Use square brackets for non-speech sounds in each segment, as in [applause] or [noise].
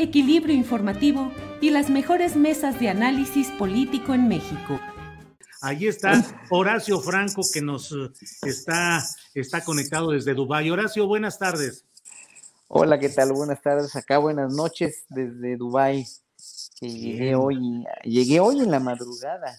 equilibrio informativo y las mejores mesas de análisis político en México. Ahí está Horacio Franco que nos eh, está, está conectado desde Dubái. Horacio, buenas tardes. Hola, ¿qué tal? Buenas tardes. Acá buenas noches desde Dubái. Que llegué hoy, llegué hoy en la madrugada.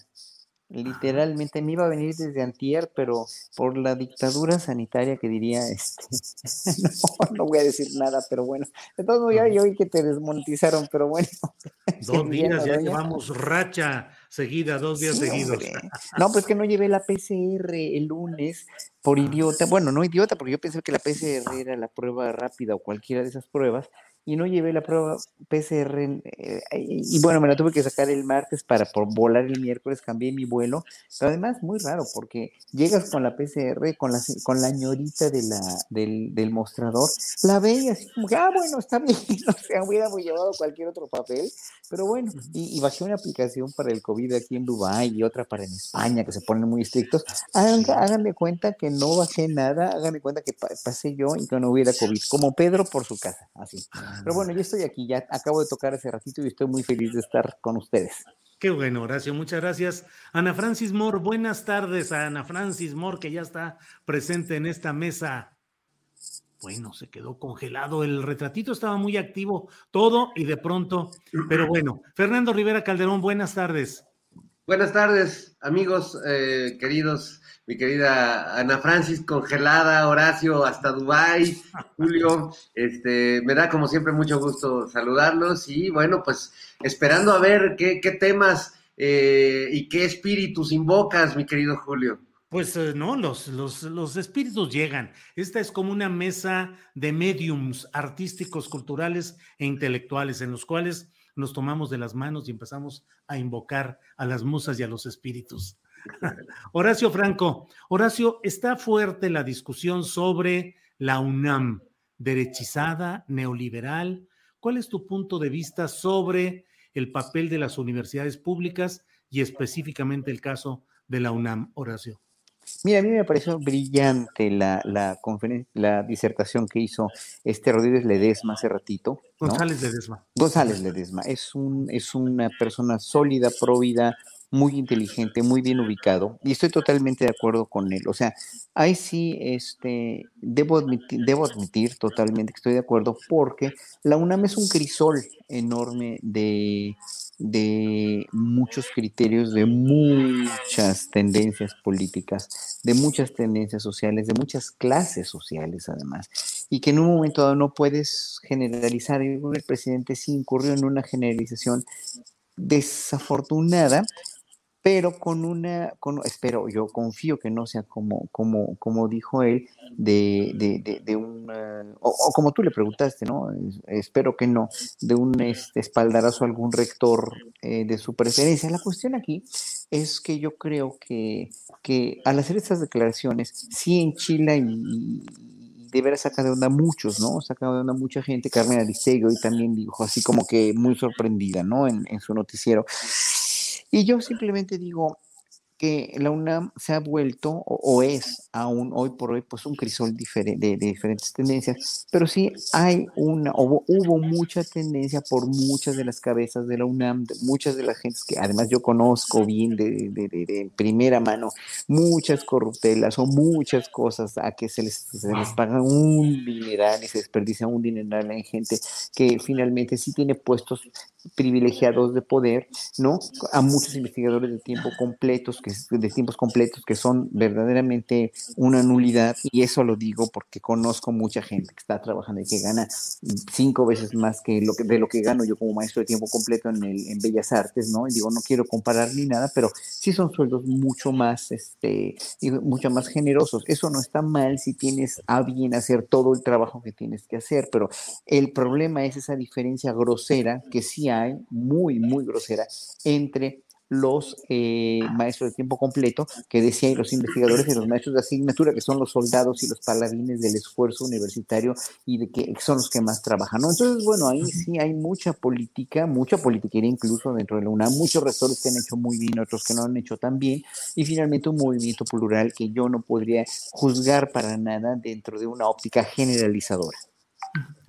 Literalmente me iba a venir desde Antier, pero por la dictadura sanitaria que diría este, [laughs] no, no voy a decir nada, pero bueno, de todos modos ya yo oí que te desmonetizaron, pero bueno. [laughs] Dos días, ya llevamos racha seguida, dos días Sí, seguidos. hombre. No, pues que no llevé la PCR el lunes por idiota. Bueno, no idiota, porque yo pensé que la PCR era la prueba rápida o cualquiera de esas pruebas. Y no llevé la prueba PCR. eh, y bueno, me la tuve que sacar el martes para por volar el miércoles. Cambié mi vuelo. Pero además, muy raro, porque llegas con la PCR, con la, con la ñorita de la, del, del mostrador. La ve y así como que, ah, bueno, está bien. [laughs] O sea, hubiéramos llevado cualquier otro papel. Pero bueno, y, y bajé una aplicación para el COVID aquí en Dubái y otra para en España, que se ponen muy estrictos. Hagan, hagan de cuenta que no bajé nada, hagan de cuenta que pa- pasé yo y que no hubiera COVID, como Pedro por su casa, así. Pero bueno, yo estoy aquí, ya acabo de tocar hace ratito y estoy muy feliz de estar con ustedes. Qué bueno, Horacio, muchas gracias. Ana Francis Moore, buenas tardes a Ana Francis Moore, que ya está presente en esta mesa. Bueno, se quedó congelado. El retratito estaba muy activo, todo y de pronto. Pero bueno, Fernando Rivera Calderón, buenas tardes. Buenas tardes, amigos eh, queridos, mi querida Ana Francis congelada, Horacio hasta Dubai, Julio, este, me da como siempre mucho gusto saludarlos y bueno, pues esperando a ver qué, qué temas eh, y qué espíritus invocas, mi querido Julio. Pues eh, no, los, los, los espíritus llegan. Esta es como una mesa de mediums artísticos, culturales e intelectuales en los cuales nos tomamos de las manos y empezamos a invocar a las musas y a los espíritus. [laughs] Horacio Franco, Horacio, está fuerte la discusión sobre la UNAM, derechizada, neoliberal. ¿Cuál es tu punto de vista sobre el papel de las universidades públicas y específicamente el caso de la UNAM, Horacio? Mira, a mí me pareció brillante la, la, conferen- la disertación que hizo este Rodríguez Ledesma hace ratito. ¿no? González Ledesma. González Ledesma es, un, es una persona sólida, próvida, muy inteligente, muy bien ubicado, y estoy totalmente de acuerdo con él. O sea, ahí sí, este, debo admitir, debo admitir totalmente que estoy de acuerdo, porque la UNAM es un crisol enorme de, de muchos criterios, de muchas tendencias políticas, de muchas tendencias sociales, de muchas clases sociales además, y que en un momento dado no puedes generalizar. Que el presidente sí incurrió en una generalización desafortunada, pero con una, con, espero, yo confío que no sea como, como, como dijo él, de, de, de, de un, eh, o, o como tú le preguntaste, ¿no? Es- Espero que no, de un este, espaldarazo a algún rector eh, de su preferencia. La cuestión aquí es que yo creo que, que al hacer estas declaraciones, sí enchila y, de veras saca de onda muchos, ¿no? Saca de onda mucha gente. Carmen Aristegui hoy también dijo así como que muy sorprendida, ¿no? En, en su noticiero. Y yo simplemente digo, que la UNAM se ha vuelto o, es aún hoy por hoy pues un crisol diferente, de, diferentes tendencias, pero sí hay una, hubo, hubo, mucha tendencia por muchas de las cabezas de la UNAM, de muchas de las gentes que además yo conozco bien de, de, primera mano, muchas corruptelas o muchas cosas a que se les, se les paga un dineral y se desperdicia un dineral en gente que finalmente sí tiene puestos privilegiados de poder, ¿no? A muchos investigadores de tiempo completos, que, de tiempos completos, que son verdaderamente una nulidad, y eso lo digo porque conozco mucha gente que está trabajando y que gana cinco veces más que, lo que de lo que gano yo como maestro de tiempo completo en, el, en Bellas Artes, ¿no? Y digo, no quiero comparar ni nada, pero sí son sueldos mucho más, este, mucho más generosos. Eso no está mal si tienes a bien hacer todo el trabajo que tienes que hacer, pero el problema es esa diferencia grosera que sí hay, muy, muy grosera, entre los eh, maestros de tiempo completo, que decían los investigadores y los maestros de asignatura, que son los soldados y los paladines del esfuerzo universitario y de que son los que más trabajan. ¿no? Entonces, bueno, ahí sí hay mucha política, mucha politiquería incluso dentro de la UNAM, muchos rectores que han hecho muy bien, otros que no han hecho tan bien, y finalmente un movimiento plural que yo no podría juzgar para nada dentro de una óptica generalizadora.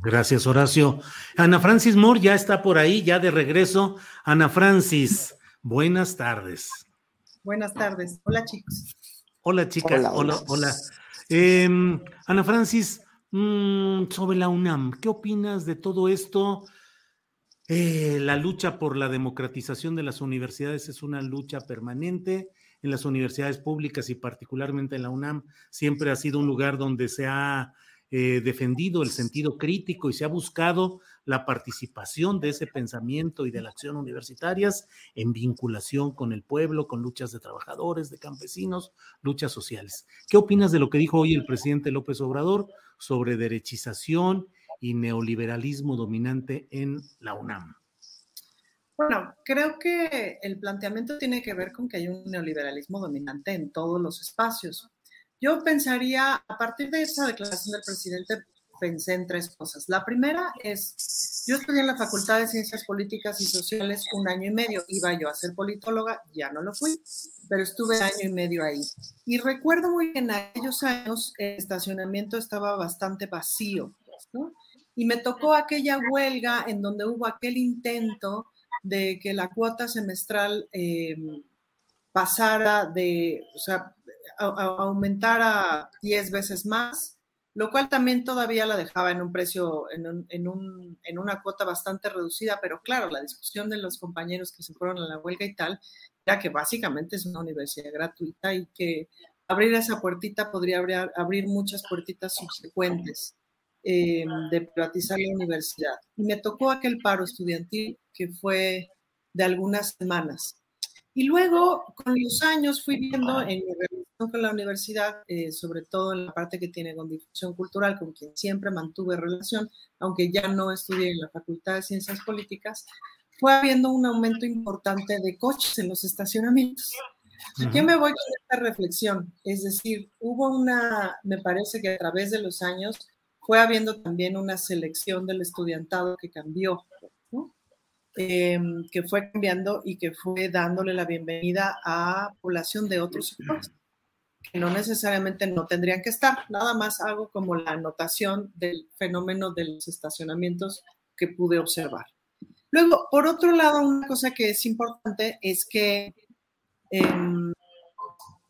Gracias, Horacio. Ana Francis Moore ya está por ahí, ya de regreso. Ana Francis, buenas tardes. Buenas tardes. Hola, chicos. Hola, chicas. Hola, hola. Em, Ana Francis, mm, sobre la UNAM, ¿qué opinas de todo esto? Eh, la lucha por la democratización de las universidades es una lucha permanente. En las universidades públicas y particularmente en la UNAM siempre ha sido un lugar donde se ha eh, defendido el sentido crítico y se ha buscado la participación de ese pensamiento y de la acción universitarias en vinculación con el pueblo, con luchas de trabajadores, de campesinos, luchas sociales. ¿Qué opinas de lo que dijo hoy el presidente López Obrador sobre derechización y neoliberalismo dominante en la UNAM? Bueno, creo que el planteamiento tiene que ver con que hay un neoliberalismo dominante en todos los espacios. Yo pensaría, a partir de esa declaración del presidente, pensé en tres cosas. La primera es, yo estudié en la Facultad de Ciencias Políticas y Sociales un año y medio. Iba yo a ser politóloga, ya no lo fui, pero estuve año y medio ahí. Y recuerdo muy bien, en aquellos años el estacionamiento estaba bastante vacío, ¿no? Y me tocó aquella huelga en donde hubo aquel intento de que la cuota semestral eh, pasara de, o sea, aumentara 10 veces más, lo cual también todavía la dejaba en un precio, en, en, una cuota bastante reducida, pero claro, la discusión de los compañeros que se fueron a la huelga y tal, era que básicamente es una universidad gratuita y que abrir esa puertita podría abrir, abrir muchas puertitas subsecuentes eh, de privatizar la universidad. Y me tocó aquel paro estudiantil que fue de algunas semanas. Y luego, con los años, fui viendo en mi con la universidad, eh, sobre todo en la parte que tiene con difusión cultural, con quien siempre mantuve relación, aunque ya no estudié en la Facultad de Ciencias Políticas, fue habiendo un aumento importante de coches en los estacionamientos. ¿Y qué me voy con esta reflexión? Es decir, hubo una, me parece que a través de los años fue habiendo también una selección del estudiantado que cambió Em, que fue cambiando y que fue dándole la bienvenida a población de otros sectores, que no necesariamente no tendrían que estar. Nada más hago como la anotación del fenómeno de los estacionamientos que pude observar. Luego, por otro lado, una cosa que es importante es que, em,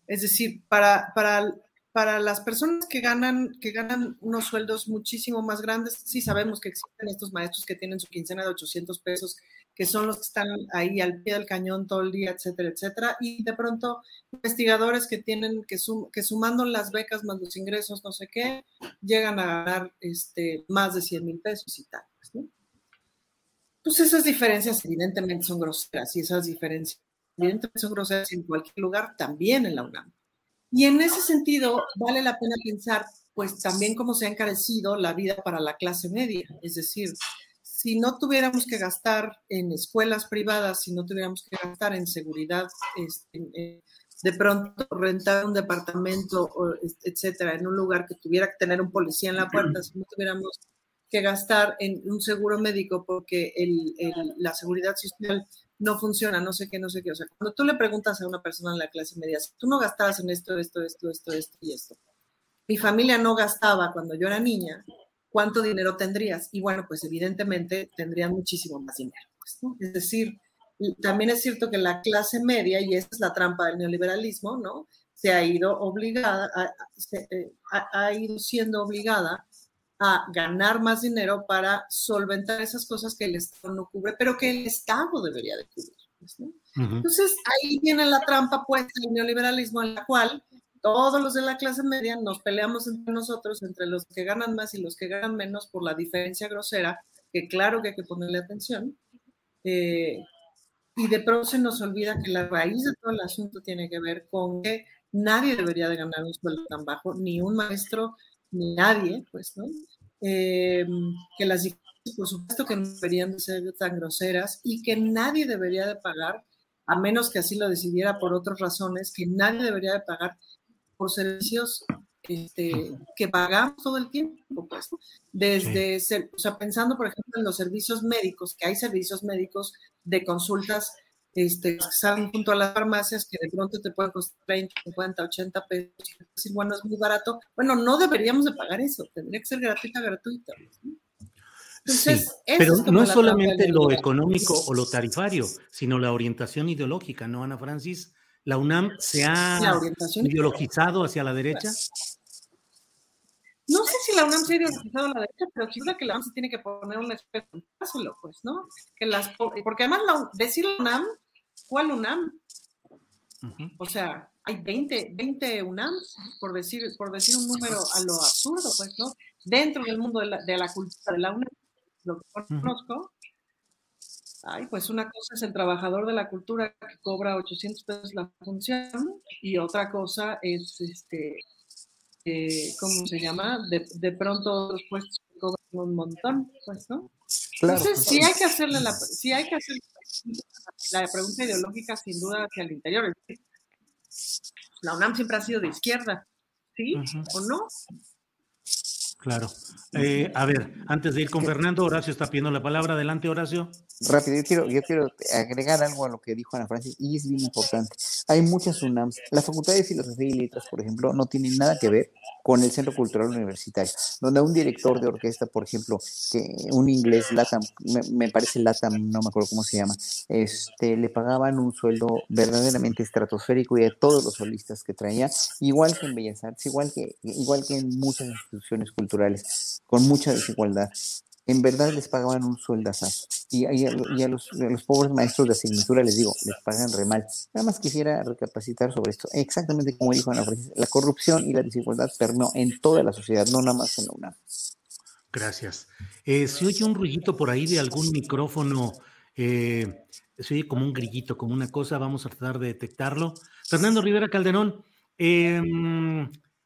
es decir, para, para para las personas que ganan, que ganan unos sueldos muchísimo más grandes, sí sabemos que existen estos maestros que tienen su quincena de 800 pesos, que son los que están ahí al pie del cañón todo el día, etcétera, etcétera. Y de pronto investigadores que tienen, que, que sumando las becas más los ingresos, no sé qué, llegan a ganar este, más de 100 mil pesos y tal. ¿no? Pues esas diferencias evidentemente son groseras y esas diferencias evidentemente son groseras en cualquier lugar, también en la UNAM. Y en ese sentido, vale la pena pensar, pues también cómo se ha encarecido la vida para la clase media. Es decir, si no tuviéramos que gastar en escuelas privadas, si no tuviéramos que gastar en seguridad, este, de pronto rentar un departamento, etcétera, en un lugar que tuviera que tener un policía en la puerta, si no tuviéramos que gastar en un seguro médico porque la seguridad social no funciona, no sé qué, no sé qué. O sea, cuando tú le preguntas a una persona en la clase media, si tú no gastabas en esto, esto, esto, esto, esto y esto, mi familia no gastaba cuando yo era niña, ¿cuánto dinero tendrías? Y bueno, pues evidentemente tendrían muchísimo más dinero. Pues, ¿no? Es decir, también es cierto que la clase media, y esa es la trampa del neoliberalismo, ¿no? Se ha ido obligada, eh, ha, ido siendo obligada a ganar más dinero para solventar esas cosas que el Estado no cubre, pero que el Estado debería de cubrir. Pues, ¿no? Entonces, ahí viene la trampa puesta del neoliberalismo en la cual todos los de la clase media nos peleamos entre nosotros, entre los que ganan más y los que ganan menos por la diferencia grosera, que claro que hay que ponerle atención, eh, y de pronto se nos olvida que la raíz de todo el asunto tiene que ver con que nadie debería de ganar un sueldo tan bajo, ni un maestro, ni nadie, pues, ¿no? Eh, que las diferencias, por supuesto, que no deberían de ser tan groseras y que nadie debería de pagar, a menos que así lo decidiera por otras razones, que nadie debería de pagar por servicios este, que pagamos todo el tiempo, pues, desde, o sea, pensando, por ejemplo, en los servicios médicos, que hay servicios médicos de consultas este, que salen junto a las farmacias que de pronto te pueden costar 20, 50, 80 pesos, y decir, bueno, es muy barato. Bueno, no deberíamos de pagar eso, tendría que ser gratuita, gratuita. Entonces, sí, pero no es solamente lo económico o lo tarifario, sino la orientación ideológica, ¿no, Ana Francis? ¿La UNAM se ha ideologizado hacia la derecha? No sé si la UNAM se ha ideologizado a la derecha, pero sí que la UNAM se tiene que poner un espejo pues, ¿no? Que las, porque además la, decir UNAM, ¿cuál UNAM? O sea, hay 20, 20 UNAM, por decir, por decir un número a lo absurdo, pues, ¿no? Dentro del mundo de la, de la cultura de la UNAM, lo que conozco, Ay, pues una cosa es el trabajador de la cultura que cobra 800 pesos la función y otra cosa es, este, eh, ¿cómo se llama? De, pronto otros puestos cobran un montón, pues, ¿no? Entonces, sí hay que hacerle la, sí hay que hacer la pregunta ideológica sin duda hacia el interior. La UNAM siempre ha sido de izquierda, ¿sí? ¿O no? Claro. Eh, a ver, antes de ir con Fernando, Horacio está pidiendo la palabra. Adelante, Horacio. Rápido, yo quiero, yo quiero agregar algo a lo que dijo Ana Francis y es bien importante. Hay muchas UNAMs. La Facultad de Filosofía y Letras, por ejemplo, no tiene nada que ver con el Centro Cultural Universitario, donde un director de orquesta, por ejemplo, que un inglés, Latam, me, parece Latam, no me acuerdo cómo se llama, este, le pagaban un sueldo verdaderamente estratosférico y a todos los solistas que traía, igual que en Bellas Artes, igual que, igual que en muchas instituciones culturales, con mucha desigualdad en verdad les pagaban un sueldazazo. Y, y, a, los, pobres maestros de asignatura les digo, les pagan re mal. Nada más quisiera recapacitar sobre esto. Exactamente como dijo Ana Francis, la corrupción y la desigualdad permeó en toda la sociedad, no nada más en la UNAM. Gracias. Eh, se oye un ruidito por ahí de algún micrófono, eh, se oye como un grillito, como una cosa, vamos a tratar de detectarlo. Fernando Rivera Calderón, eh,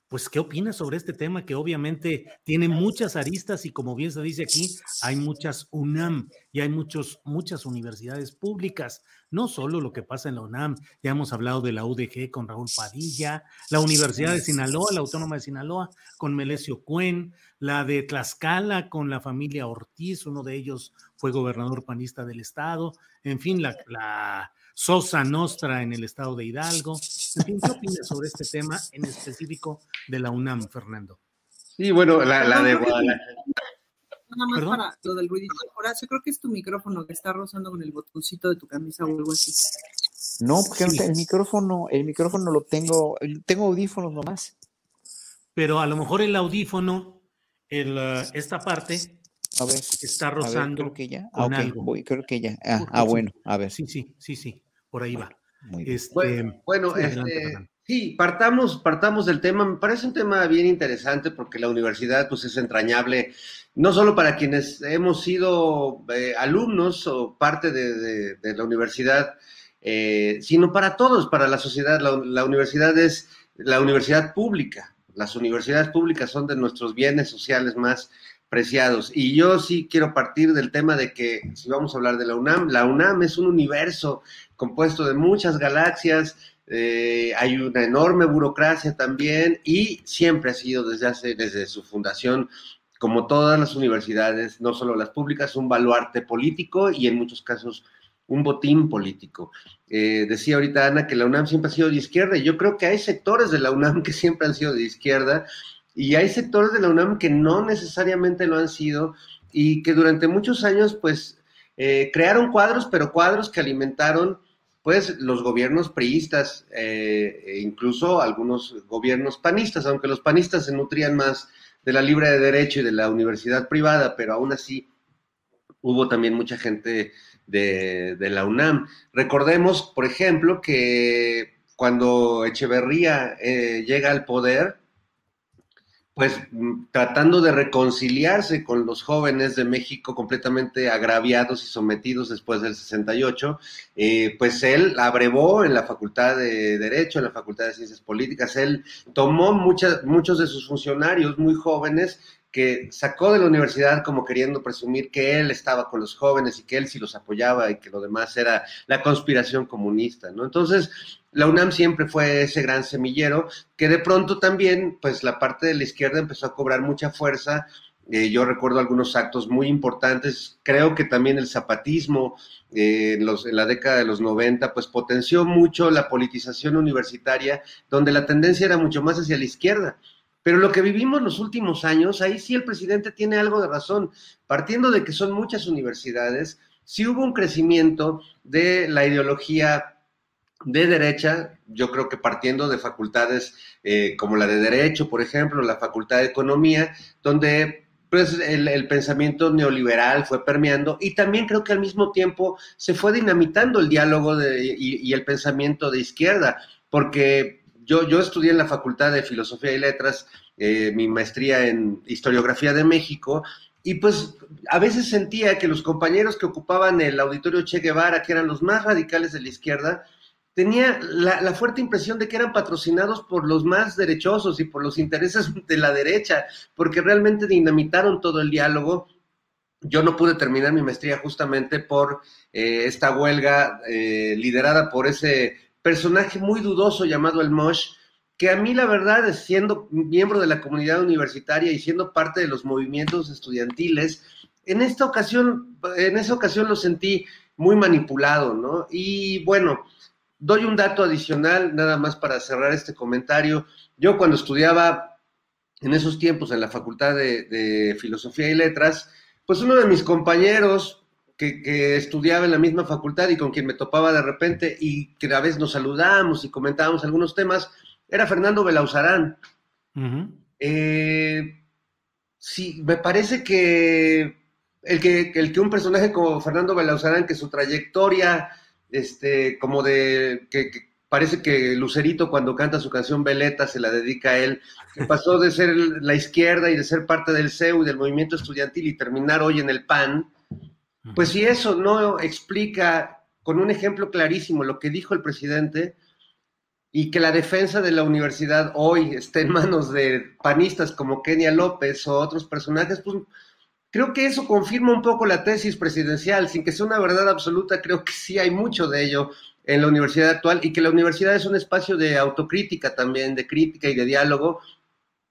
pues, ¿qué opinas sobre este tema que obviamente tiene muchas aristas y como bien se dice aquí, hay muchas UNAM y hay muchos, muchas universidades públicas, no solo lo que pasa en la UNAM, ya hemos hablado de la UDG con Raúl Padilla, la Universidad de Sinaloa, la Autónoma de Sinaloa con Melesio Cuen, la de Tlaxcala con la familia Ortiz, uno de ellos fue gobernador panista del estado, en fin, la, la Sosa Nostra en el estado de Hidalgo. ¿qué opinas sobre este tema en específico de la UNAM, Fernando? Sí, bueno, la, de Guadalajara. Nada más para lo del ruidito. Horacio, creo que es tu micrófono que está rozando con el botoncito de tu camisa o algo así. No, porque el micrófono, el micrófono lo tengo, tengo audífonos nomás. Pero a lo mejor el audífono, el, esta parte, a ver, está rozando. creo que ya. Ah, voy, creo que ya. Ah, ah, bueno, a ver. Sí, sí, sí, sí por ahí va. Este, bueno, este, sí, partamos, partamos del tema. Me parece un tema bien interesante porque la universidad pues, es entrañable, no solo para quienes hemos sido eh, alumnos o parte de, la universidad, eh, sino para todos, para la sociedad. La, universidad es la universidad pública. Las universidades públicas son de nuestros bienes sociales más preciados. Y yo sí quiero partir del tema de que si vamos a hablar de la UNAM, la UNAM es un universo compuesto de muchas galaxias, eh, hay una enorme burocracia también y siempre ha sido desde hace, desde su fundación, como todas las universidades, no solo las públicas, un baluarte político y en muchos casos un botín político. Eh, decía ahorita Ana que la UNAM siempre ha sido de izquierda y yo creo que hay sectores de la UNAM [laughs] que siempre han sido de izquierda y hay sectores de la UNAM que no necesariamente lo han sido y que durante muchos años pues eh, crearon cuadros, pero cuadros que alimentaron pues los gobiernos priistas, eh, e incluso algunos gobiernos panistas, aunque los panistas se nutrían más de la libre de derecho y de la universidad privada, pero aún así hubo también mucha gente de, la UNAM. Recordemos, por ejemplo, que cuando Echeverría eh, llega al poder, pues mm, tratando de reconciliarse con los jóvenes de México completamente agraviados y sometidos después del 68, eh, pues él abrevó en la Facultad de Derecho, en la Facultad de Ciencias Políticas, él tomó muchas, muchos de sus funcionarios muy jóvenes que sacó de la universidad como queriendo presumir que él estaba con los jóvenes y que él sí los apoyaba y que lo demás era la conspiración comunista, ¿no? Entonces, la UNAM siempre fue ese gran semillero que de pronto también, pues la parte de la izquierda empezó a cobrar mucha fuerza. Eh, yo recuerdo algunos actos muy importantes. Creo que también el zapatismo eh, en, en, la década de los 90, pues potenció mucho la politización universitaria, donde la tendencia era mucho más hacia la izquierda. Pero lo que vivimos los últimos años, ahí sí el presidente tiene algo de razón. Partiendo de que son muchas universidades, sí hubo un crecimiento de la ideología de derecha, yo creo que partiendo de facultades eh, como la de Derecho, por ejemplo, la Facultad de Economía, donde pues el, pensamiento neoliberal fue permeando y también creo que al mismo tiempo se fue dinamitando el diálogo y, el pensamiento de izquierda, porque yo, yo estudié en la Facultad de Filosofía y Letras, eh, mi maestría en Historiografía de México, y pues a veces sentía que los compañeros que ocupaban el auditorio Che Guevara, que eran los más radicales de la izquierda, tenía la, fuerte impresión de que eran patrocinados por los más derechosos y por los intereses de la derecha, porque realmente dinamitaron todo el diálogo. Yo no pude terminar mi maestría justamente por eh, esta huelga eh, liderada por ese personaje muy dudoso llamado el Mosh, que a mí la verdad, siendo miembro de la comunidad universitaria y siendo parte de los movimientos estudiantiles, en esta ocasión, en esa ocasión lo sentí muy manipulado, ¿no? Y bueno, Doy un dato adicional, nada más para cerrar este comentario. Yo cuando estudiaba en esos tiempos en la Facultad de, Filosofía y Letras, pues uno de mis compañeros que, estudiaba en la misma facultad y con quien me topaba de repente y que a veces nos saludamos y comentábamos algunos temas, era Fernando Belauzarán. Eh, sí, me parece que el, que el que un personaje como Fernando Belauzarán, que su trayectoria este, como de que, parece que Lucerito cuando canta su canción Veleta se la dedica a él, que pasó de ser la izquierda y de ser parte del CEU y del movimiento estudiantil y terminar hoy en el PAN, pues si eso no explica con un ejemplo clarísimo lo que dijo el presidente y que la defensa de la universidad hoy esté en manos de panistas como Kenia López o otros personajes, pues Creo que eso confirma un poco la tesis presidencial, sin que sea una verdad absoluta, creo que sí hay mucho de ello en la universidad actual y que la universidad es un espacio de autocrítica también, de crítica y de diálogo,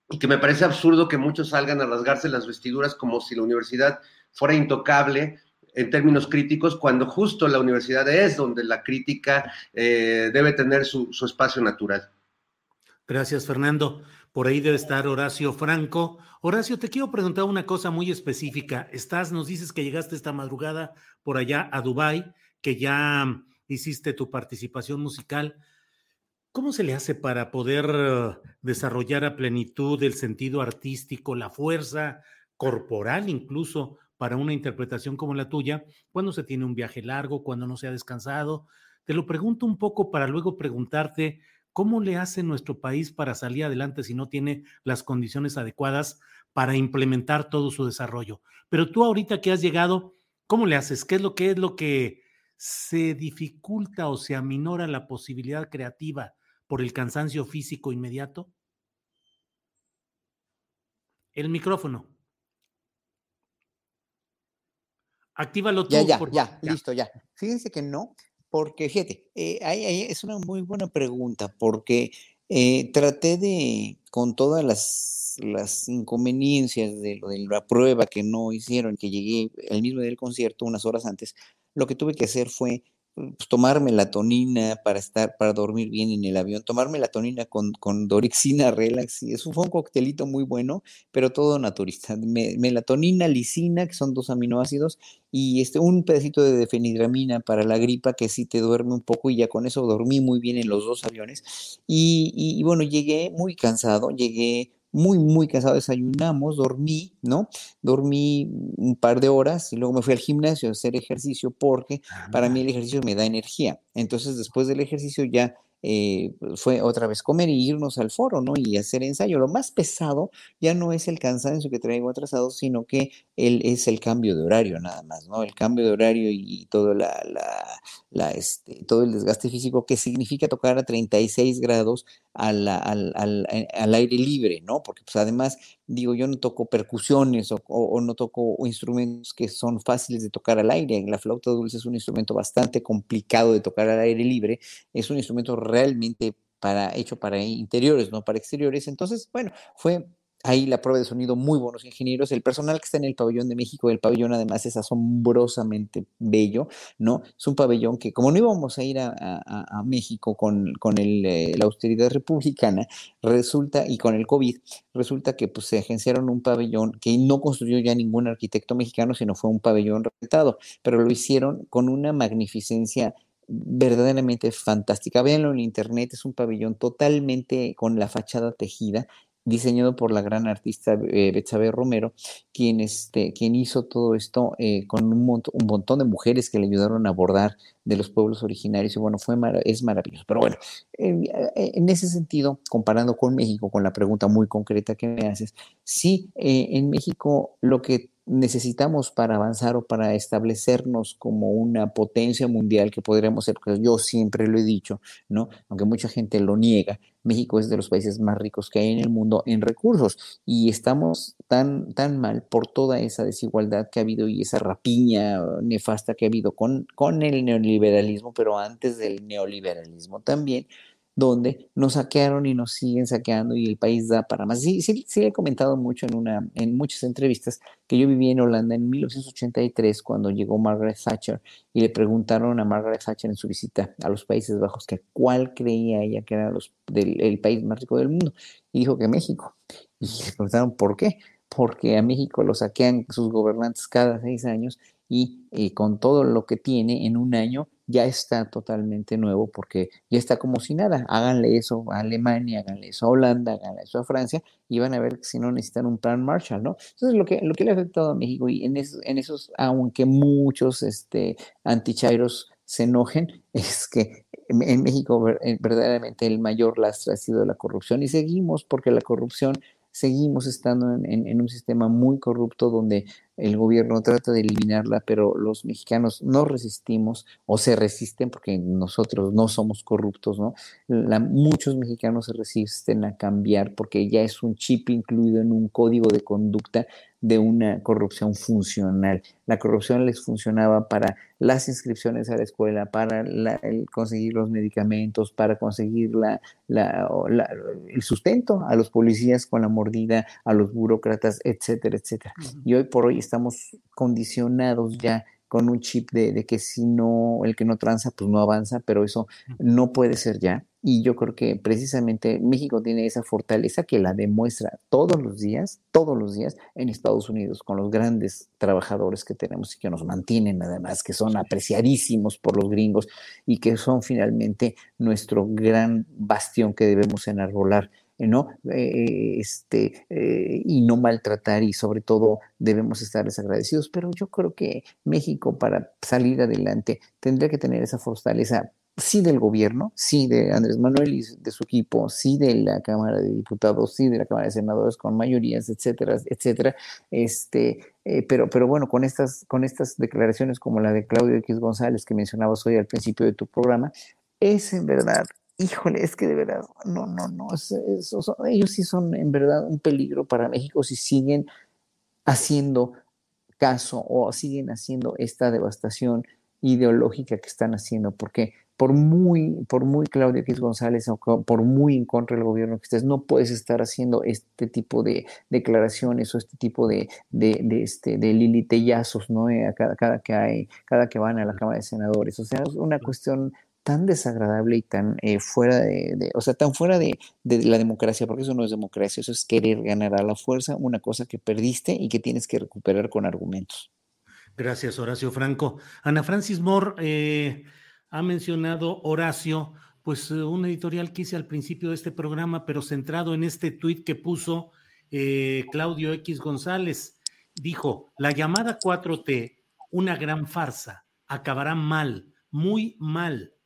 y que me parece absurdo que muchos salgan a rasgarse las vestiduras como si la universidad fuera intocable en términos críticos, cuando justo la universidad es donde la crítica eh, debe tener su, su espacio natural. Gracias, Fernando. Por ahí debe estar Horacio Franco. Horacio, te quiero preguntar una cosa muy específica. Estás, nos dices que llegaste esta madrugada por allá a Dubái, que ya hiciste tu participación musical. ¿Cómo se le hace para poder eh, desarrollar a plenitud el sentido artístico, la fuerza corporal incluso para una interpretación como la tuya, cuando se tiene un viaje largo, cuando no se ha descansado? Te lo pregunto un poco para luego preguntarte ¿Cómo le hace nuestro país para salir adelante si no tiene las condiciones adecuadas para implementar todo su desarrollo? Pero tú ahorita que has llegado, ¿cómo le haces? ¿Qué es lo que es lo que se dificulta o se aminora la posibilidad creativa por el cansancio físico inmediato? El micrófono. Actívalo tú. Ya, ya, ya, listo, ya. Fíjense que no, porque fíjate, eh, es una muy buena pregunta, porque eh, traté de, con todas las, las inconveniencias de, de la prueba que no hicieron, que llegué el mismo día del concierto unas horas antes, lo que tuve que hacer fue pues, tomar melatonina para estar, para dormir bien en el avión, tomar melatonina con, con dorixina, [laughs] relax, y eso fue un coctelito muy bueno, pero todo naturista. melatonina, lisina, que son dos aminoácidos, y este, un pedacito de defenidramina para la gripa, que sí te duerme un poco, y ya con eso dormí muy bien en los dos aviones. Y, y bueno, llegué muy cansado, llegué muy, muy cansado, desayunamos, dormí, ¿no? Dormí un par de horas y luego me fui al gimnasio a hacer ejercicio porque para mí el ejercicio me da energía. Entonces, después del ejercicio ya eh, fue otra vez comer y irnos al foro, ¿no? Y hacer ensayo. Lo más pesado ya no es el cansancio que traigo atrasado, sino que es el cambio de horario nada más, ¿no? El cambio de horario y, todo, la, este, todo el desgaste físico que significa tocar a 36 grados al, al, al, al aire libre, ¿no? Porque pues además digo, yo no toco percusiones o, no toco instrumentos que son fáciles de tocar al aire. La flauta dulce es un instrumento bastante complicado de tocar al aire libre. Es un instrumento realmente para, hecho para interiores, no para exteriores. Entonces, bueno, fue ahí la prueba de sonido, muy buenos ingenieros. El personal que está en el pabellón de México, el pabellón además es asombrosamente bello, ¿no? Es un pabellón que, como no íbamos a ir a, México con, con eh, la austeridad republicana, resulta, y con el COVID, resulta que pues, se agenciaron un pabellón que no construyó ya ningún arquitecto mexicano, sino fue un pabellón retado, pero lo hicieron con una magnificencia verdaderamente fantástica. Véanlo en internet, es un pabellón totalmente con la fachada tejida, diseñado por la gran artista eh, Betsabe Romero, quien, este, quien hizo todo esto eh, con un, un, montón de mujeres que le ayudaron a abordar de los pueblos originarios y bueno, fue es maravilloso. Pero bueno, en ese sentido, comparando con México, con la pregunta muy concreta que me haces, sí, eh, en México lo que necesitamos para avanzar o para establecernos como una potencia mundial que podríamos ser, porque yo siempre lo he dicho, ¿no? Aunque mucha gente lo niega, México es de los países más ricos que hay en el mundo en recursos y estamos tan, tan mal por toda esa desigualdad que ha habido y esa rapiña nefasta que ha habido con, con el neoliberalismo, pero antes del neoliberalismo también, donde nos saquearon y nos siguen saqueando y el país da para más. Sí, sí, sí he comentado mucho en, una, en muchas entrevistas que yo viví en Holanda en 1983 cuando llegó Margaret Thatcher y le preguntaron a Margaret Thatcher en su visita a los Países Bajos que cuál creía ella que era los, del, el país más rico del mundo y dijo que México. Y le preguntaron por qué. Porque a México lo saquean sus gobernantes cada seis años y eh, con todo lo que tiene en un año ya está totalmente nuevo porque ya está como si nada. Háganle eso a Alemania, háganle eso a Holanda, háganle eso a Francia y van a ver si no necesitan un plan Marshall, ¿no? Entonces, lo que, lo que le ha afectado a México y en, en esos, aunque muchos este, antichairos se enojen, [laughs] es que en México eh, verdaderamente el mayor lastre ha sido la corrupción y seguimos porque la corrupción seguimos estando en, un sistema muy corrupto donde el gobierno trata de eliminarla, pero los mexicanos no resistimos o se resisten porque nosotros no somos corruptos, ¿no? muchos mexicanos se resisten a cambiar porque ya es un chip incluido en un código de conducta de una corrupción funcional. La corrupción les funcionaba para las inscripciones a la escuela, para conseguir los medicamentos, para conseguir la, el sustento a los policías con la mordida, a los burócratas, etcétera, etcétera. Y hoy por hoy estamos condicionados ya con un chip de, de, que si no, el que no tranza, pues no avanza, pero eso no puede ser ya. Y yo creo que precisamente México tiene esa fortaleza que la demuestra todos los días, todos los días en Estados Unidos, con los grandes trabajadores que tenemos y que nos mantienen además, que son apreciadísimos por los gringos y que son finalmente nuestro gran bastión que debemos enarbolar ¿no? Eh, este, eh, y no maltratar y sobre todo debemos estar agradecidos. Pero yo creo que México para salir adelante tendría que tener esa fortaleza sí del gobierno, sí de Andrés Manuel y de su equipo, sí de la Cámara de Diputados, sí de la Cámara de Senadores con mayorías, etcétera, etcétera. Este, eh, pero, pero bueno, con estas, con estas declaraciones como la de Claudio X González que mencionabas hoy al principio de tu programa, es en verdad, híjole, es que de verdad, no, no, no, ellos sí son en verdad un peligro para México si siguen haciendo caso o siguen haciendo esta devastación ideológica que están haciendo, porque por muy, por muy Claudia X González o por muy en contra del gobierno que estés, no puedes estar haciendo este tipo de declaraciones o este tipo de, de, de este, de lilitellazos, ¿no? Eh, cada, cada, que hay, cada que van a la Cámara de Senadores. O sea, es una cuestión tan desagradable y tan eh, fuera de, o sea, tan fuera de, de, la democracia, porque eso no es democracia, eso es querer ganar a la fuerza una cosa que perdiste y que tienes que recuperar con argumentos. Gracias, Horacio Franco. Ana Francis Moore eh, ha mencionado, Horacio, pues eh, un editorial que hice al principio de este programa, pero centrado en este tuit que puso eh, Claudio X González. Dijo, la llamada 4T, una gran farsa, acabará mal, muy mal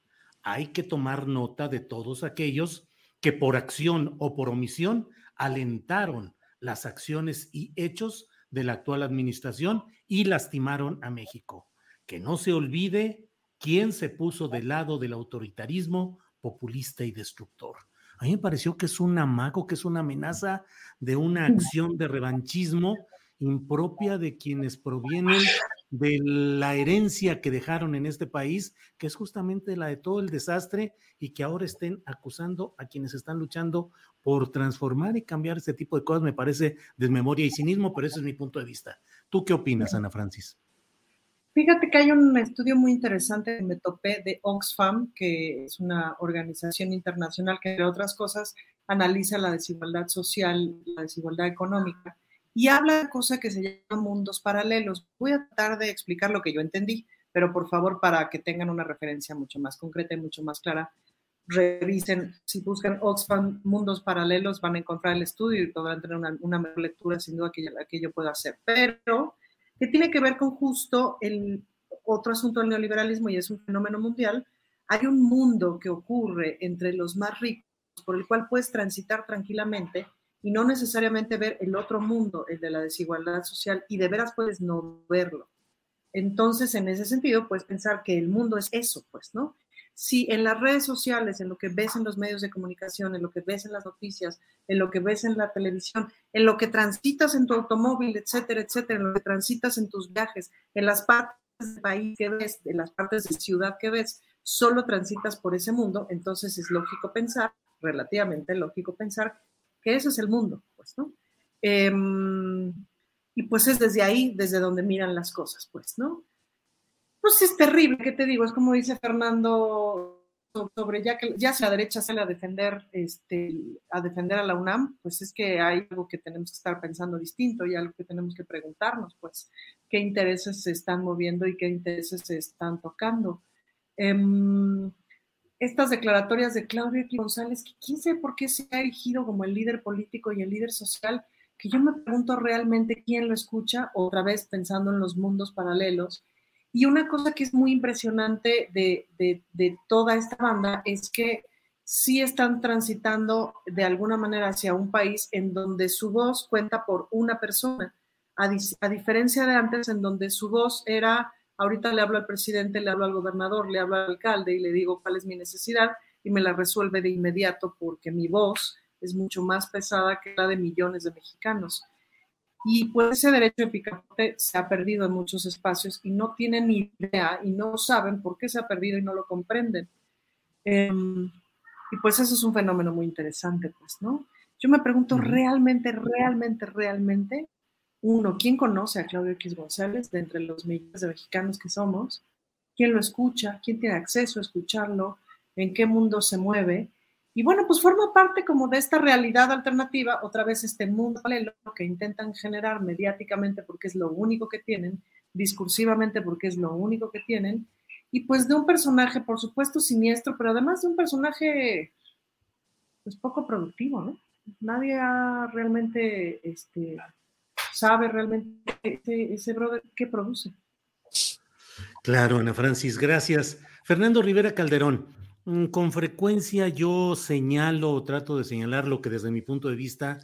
hay que tomar nota de todos aquellos que por acción o por omisión alentaron las acciones y hechos de la actual administración y lastimaron a México. Que no se olvide quién se puso del lado del autoritarismo populista y destructor. A mí me pareció que es un amago, que es una amenaza de una acción de revanchismo impropia de quienes provienen de la herencia que dejaron en este país, que es justamente la de todo el desastre y que ahora estén acusando a quienes están luchando por transformar y cambiar este tipo de cosas, me parece desmemoria y cinismo, pero ese es mi punto de vista. ¿Tú qué opinas, Ana Francis? Fíjate que hay un estudio muy interesante que me topé de Oxfam, que es una organización internacional que, entre otras cosas, analiza la desigualdad social, la desigualdad económica y habla de cosas que se llaman mundos paralelos. Voy a tratar de explicar lo que yo entendí, pero por favor, para que tengan una referencia mucho más concreta y mucho más clara, revisen, si buscan Oxfam Mundos Paralelos, van a encontrar el estudio y podrán tener una, una mejor lectura, sin duda, que, que yo pueda hacer. Pero, que tiene que ver con justo el otro asunto del neoliberalismo y es un fenómeno mundial, hay un mundo que ocurre entre los más ricos por el cual puedes transitar tranquilamente y no necesariamente ver el otro mundo, el de la desigualdad social, y de veras puedes no verlo. Entonces, en ese sentido, puedes pensar que el mundo es eso, pues, ¿no? Si en las redes sociales, en lo que ves en los medios de comunicación, en lo que ves en las noticias, en lo que ves en la televisión, en lo que transitas en tu automóvil, etcétera, etcétera, en lo que transitas en tus viajes, en las partes del país que ves, en las partes de ciudad que ves, solo transitas por ese mundo, entonces es lógico pensar, relativamente lógico pensar, que ese es el mundo, pues, ¿no? Em, y pues es desde ahí, desde donde miran las cosas, pues, ¿no? Pues es terrible, ¿qué te digo? Es como dice Fernando sobre ya que ya si la derecha sale a defender este a defender a la UNAM, pues es que hay algo que tenemos que estar pensando distinto y algo que tenemos que preguntarnos, pues, qué intereses se están moviendo y qué intereses se están tocando. Em, estas declaratorias de Claudia González, que quién sabe por qué se ha erigido como el líder político y el líder social, que yo me pregunto realmente quién lo escucha, otra vez pensando en los mundos paralelos. Y una cosa que es muy impresionante de, de, toda esta banda es que sí están transitando de alguna manera hacia un país en donde su voz cuenta por una persona, a, a diferencia de antes en donde su voz era Ahorita le hablo al presidente, le hablo al gobernador, le hablo al alcalde y le digo cuál es mi necesidad y me la resuelve de inmediato porque mi voz es mucho más pesada que la de millones de mexicanos. Y pues ese derecho de picaporte se ha perdido en muchos espacios y no tienen ni idea y no saben por qué se ha perdido y no lo comprenden. Em, y pues eso es un fenómeno muy interesante, pues, ¿no? Yo me pregunto, ¿realmente, realmente, realmente uno, ¿quién conoce a Claudio X González de entre los millones de mexicanos que somos? ¿Quién lo escucha? ¿Quién tiene acceso a escucharlo? ¿En qué mundo se mueve? Y bueno, pues forma parte como de esta realidad alternativa, otra vez este mundo paralelo que intentan generar mediáticamente porque es lo único que tienen, discursivamente porque es lo único que tienen, y pues de un personaje, por supuesto, siniestro, pero además de un personaje pues poco productivo, ¿no? Nadie realmente este, sabe realmente ese, brother qué produce. Claro, Ana Francis, gracias. Fernando Rivera Calderón, con frecuencia yo señalo o trato de señalar lo que desde mi punto de vista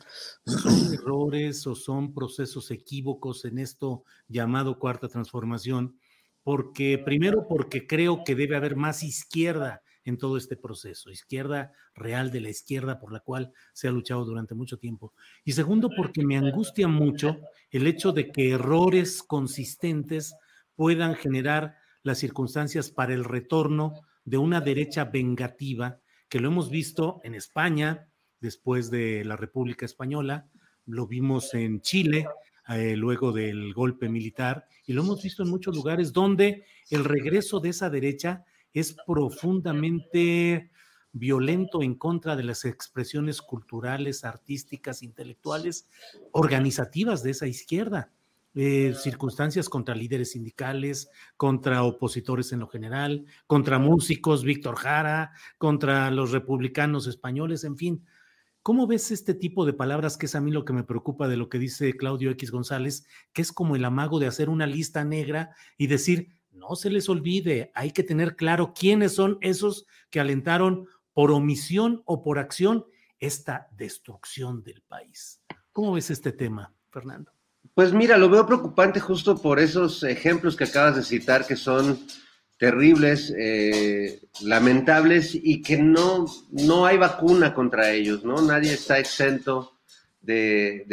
son [clears throat] errores o son procesos equívocos en esto llamado cuarta transformación, porque primero porque creo que debe haber más izquierda en todo este proceso, izquierda real de la izquierda por la cual se ha luchado durante mucho tiempo. Y segundo, porque me angustia mucho el hecho de que errores consistentes puedan generar las circunstancias para el retorno de una derecha vengativa que lo hemos visto en España después de la República Española, lo vimos en Chile eh, luego del golpe militar y lo hemos visto en muchos lugares donde el regreso de esa derecha es profundamente violento en contra de las expresiones culturales, artísticas, intelectuales, organizativas de esa izquierda. Eh, circunstancias contra líderes sindicales, contra opositores en lo general, contra músicos, Víctor Jara, contra los republicanos españoles, en fin. ¿Cómo ves este tipo de palabras que es a mí lo que me preocupa de lo que dice Claudio X González, que es como el amago de hacer una lista negra y decir, no se les olvide, hay que tener claro quiénes son esos que alentaron por omisión o por acción esta destrucción del país? ¿Cómo ves este tema, Fernando? Pues mira, lo veo preocupante justo por esos ejemplos que acabas de citar que son terribles, eh, lamentables y que no, no hay vacuna contra ellos, ¿no? Nadie está exento de,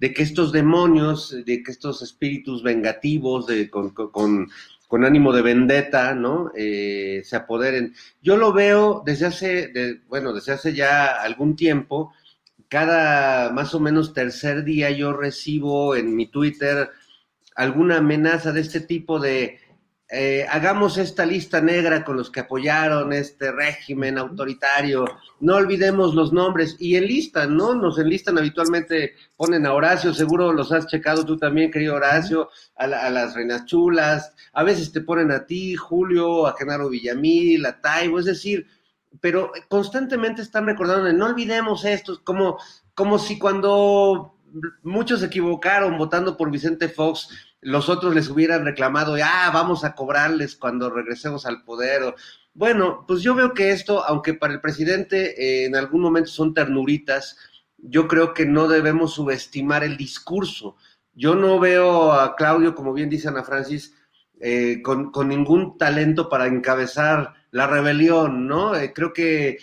de, que estos demonios, de que estos espíritus vengativos, de, con, con, ánimo de vendetta, ¿no? Eh, se apoderen. Yo lo veo desde hace, bueno, desde hace ya algún tiempo, cada más o menos tercer día yo recibo en mi Twitter alguna amenaza de este tipo de eh, hagamos esta lista negra con los que apoyaron este régimen autoritario, no olvidemos los nombres y enlistan, ¿no? Nos enlistan habitualmente, ponen a Horacio, seguro los has checado tú también, querido Horacio, a, las reinas chulas, a veces te ponen a ti, Julio, a Genaro Villamil, a Taibo, es decir, pero constantemente están recordando, no olvidemos esto, como, como si cuando muchos se equivocaron votando por Vicente Fox, los otros les hubieran reclamado, ah, vamos a cobrarles cuando regresemos al poder. Bueno, pues yo veo que esto, aunque para el presidente eh, en algún momento son ternuritas, yo creo que no debemos subestimar el discurso. Yo no veo a Claudio, como bien dice Ana Francis, eh, con, ningún talento para encabezar la rebelión, ¿no? Eh, creo que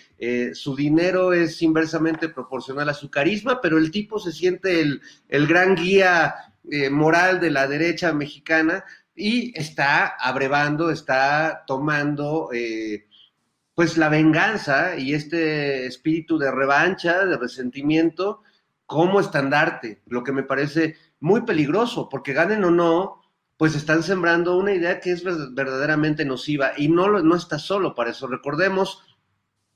su dinero es inversamente proporcional a su carisma, pero el tipo se siente el, el gran guía eh, moral de la derecha mexicana y está abrevando, está tomando eh, pues la venganza y este espíritu de revancha, de resentimiento como estandarte, lo que me parece muy peligroso, porque ganen o no, pues están sembrando una idea que es verdaderamente nociva y no, no está solo para eso. Recordemos,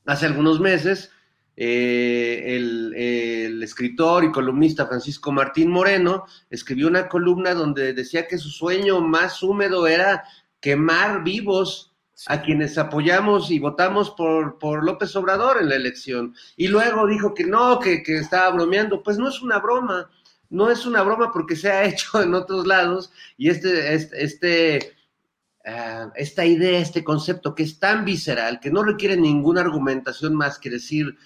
hace algunos meses, eh, el, escritor y columnista Francisco Martín Moreno escribió una columna donde decía que su sueño más húmedo era quemar vivos a quienes apoyamos y votamos por, por, López Obrador en la elección. Y luego dijo que no, que, estaba bromeando. Pues no es una broma, no es una broma porque se ha [laughs] hecho en otros lados y este, este, este esta idea, este concepto que es tan visceral, que no requiere ninguna argumentación más que decir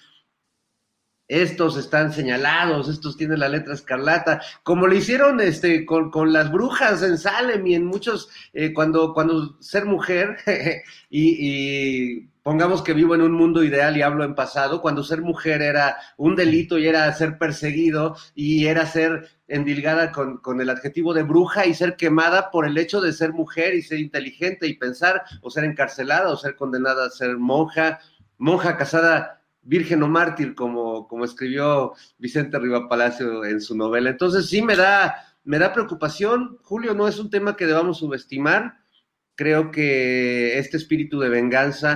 estos están señalados, estos tienen la letra escarlata, como le hicieron este, con, con las brujas en Salem y en muchos, eh, cuando, cuando ser mujer, [laughs] y, pongamos que vivo en un mundo ideal y hablo en pasado, cuando ser mujer era un delito y era ser perseguido y era ser endilgada con, con el adjetivo de bruja y ser quemada por el hecho de ser mujer y ser inteligente y pensar, o ser encarcelada o ser condenada a ser monja, monja casada virgen o mártir, como, como escribió Vicente Riva Palacio en su novela. Entonces sí me da, me da preocupación. Julio, no es un tema que debamos subestimar. Creo que este espíritu de venganza.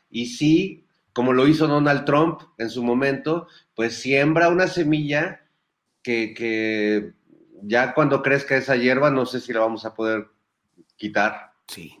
y sí, como lo hizo Donald Trump en su momento, pues siembra una semilla que, que ya cuando crezca esa hierba, no sé si la vamos a poder quitar. Sí.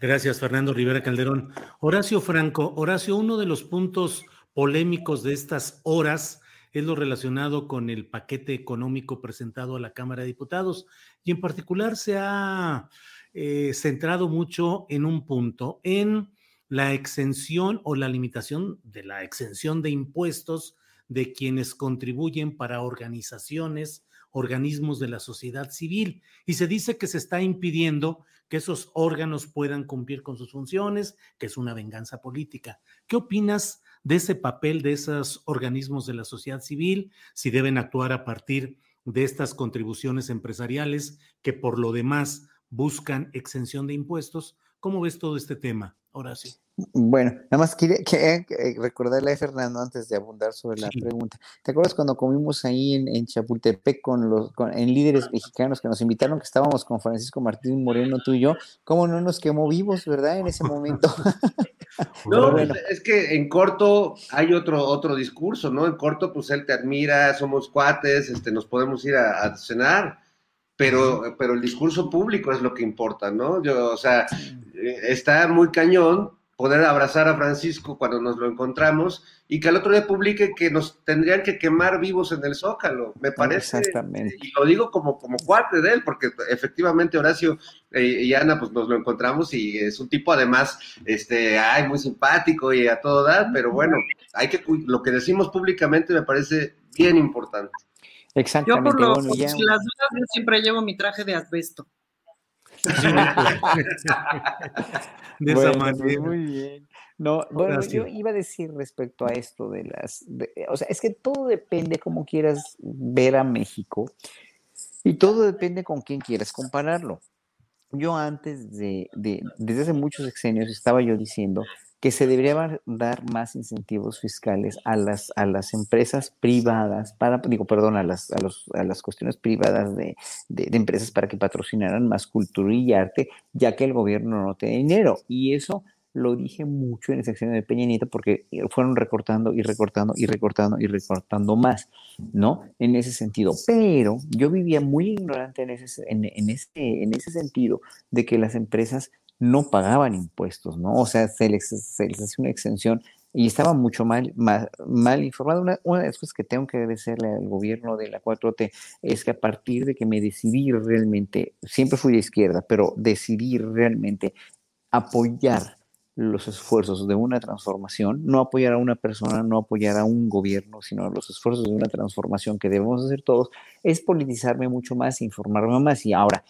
Gracias, Fernando Rivera Calderón. Horacio Franco, Horacio, uno de los puntos polémicos de estas horas es lo relacionado con el paquete económico presentado a la Cámara de Diputados y en particular se ha eh, centrado mucho en un punto, en la exención o la limitación de la exención de impuestos de quienes contribuyen para organizaciones, organismos de la sociedad civil. Y se dice que se está impidiendo que esos órganos puedan cumplir con sus funciones, que es una venganza política. ¿Qué opinas de ese papel de esos organismos de la sociedad civil? Si deben actuar a partir de estas contribuciones empresariales que por lo demás buscan exención de impuestos. ¿Cómo ves todo este tema, Horacio? Bueno, nada más quería que, recordarle a Fernando antes de abundar sobre la pregunta. ¿Te acuerdas cuando comimos ahí en, Chapultepec con los en líderes mexicanos que nos invitaron, que estábamos con Francisco Martín Moreno, tú y yo? ¿Cómo no nos quemó vivos, verdad? En ese momento. [laughs] no, es que en corto hay otro, otro discurso, ¿no? En corto, pues él te admira, somos cuates, este, nos podemos ir a, cenar. Pero, pero el discurso público es lo que importa, ¿no? Yo, o sea, eh, está muy cañón poder abrazar a Francisco cuando nos lo encontramos y que al otro día publique que nos tendrían que quemar vivos en el Zócalo. Me parece, Exactamente. y lo digo como, como cuate de él, porque efectivamente Horacio eh, y Ana pues nos lo encontramos y es un tipo además, este, ay, muy simpático y a todo dar, pero bueno, hay que, lo que decimos públicamente me parece bien importante. Exactamente. Yo por, las dudas siempre llevo mi traje de asbesto. [laughs] de esa manera. Muy bien. No, bueno, yo iba a decir respecto a esto de las, o sea, es que todo depende cómo quieras ver a México y todo depende con quién quieras compararlo. Yo antes de, de desde hace muchos sexenios estaba yo diciendo que se debería dar más incentivos fiscales a las, a las empresas privadas, para, digo, perdón, a las, a los, a las cuestiones privadas de, de, empresas para que patrocinaran más cultura y arte, ya que el gobierno no tiene dinero. Y eso lo dije mucho en el sección de Peña Nieto porque fueron recortando y recortando y recortando y recortando más, ¿no? En ese sentido. Pero yo vivía muy ignorante en ese, en, en ese, en ese sentido de que las empresas no pagaban impuestos, ¿no? O sea, se les, se hacía una exención y estaba mucho mal, mal, mal informado. Una, una, de las cosas que tengo que agradecerle al gobierno de la 4T es que a partir de que me decidí realmente, siempre fui de izquierda, pero decidí realmente apoyar los esfuerzos de una transformación, no apoyar a una persona, no apoyar a un gobierno, sino los esfuerzos de una transformación que debemos hacer todos, es politizarme mucho más, informarme más. Y ahora,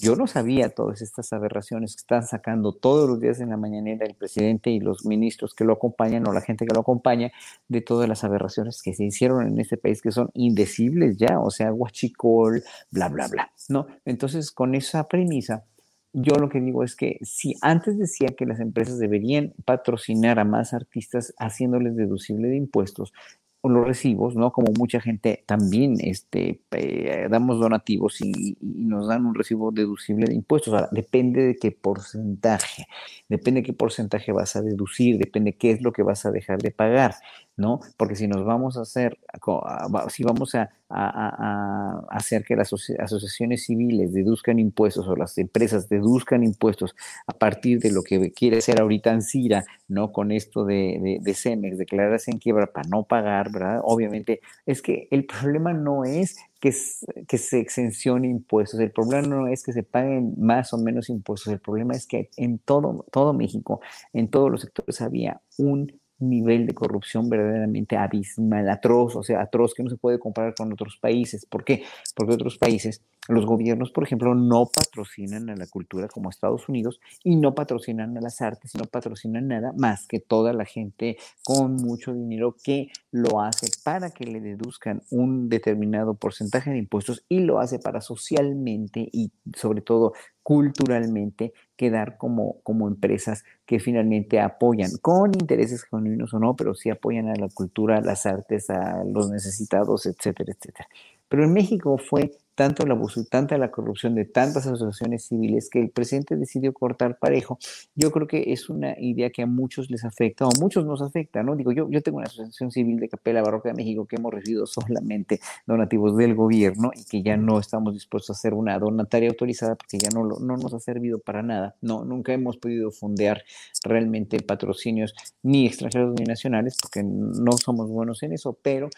yo no sabía todas estas aberraciones que están sacando todos los días en la mañanera el presidente y los ministros que lo acompañan o la gente que lo acompaña de todas las aberraciones que se hicieron en este país que son indecibles ya, o sea, guachicol, bla, bla, bla, ¿no? Entonces, con esa premisa, yo lo que digo es que si antes decía que las empresas deberían patrocinar a más artistas haciéndoles deducible de impuestos, los recibos, ¿no? Como mucha gente también este, eh, damos donativos y, nos dan un recibo deducible de impuestos. Ahora, depende de qué porcentaje, depende de qué porcentaje vas a deducir, depende de qué es lo que vas a dejar de pagar. ¿No? Porque si nos vamos a hacer, si vamos a, hacer que las asociaciones civiles deduzcan impuestos o las empresas deduzcan impuestos a partir de lo que quiere ser ahorita Ansira, ¿no? Con esto de, de, de Cemex, declararse en quiebra para no pagar, ¿verdad? Obviamente, es que el problema no es que, que se exencione impuestos, el problema no es que se paguen más o menos impuestos, el problema es que en todo, todo México, en todos los sectores había un nivel de corrupción verdaderamente abismal, atroz, o sea, atroz que no se puede comparar con otros países. ¿Por qué? Porque otros países, los gobiernos, por ejemplo, no patrocinan a la cultura como Estados Unidos y no patrocinan a las artes, no patrocinan nada más que toda la gente con mucho dinero que lo hace para que le deduzcan un determinado porcentaje de impuestos y lo hace para socialmente y sobre todo culturalmente quedar como, como empresas que finalmente apoyan, con intereses genuinos o no, pero sí apoyan a la cultura, a las artes, a los necesitados, etcétera, etcétera. Pero en México fue tanto el abuso y tanta la corrupción de tantas asociaciones civiles que el presidente decidió cortar parejo. Yo creo que es una idea que a muchos les afecta o a muchos nos afecta, ¿no? Digo, yo, yo tengo una asociación civil de Capela Barroca de México que hemos recibido solamente donativos del gobierno y que ya no estamos dispuestos a hacer una donataria autorizada porque ya no, no nos ha servido para nada. No, nunca hemos podido fondear realmente patrocinios ni extranjeros ni nacionales porque no somos buenos en eso, pero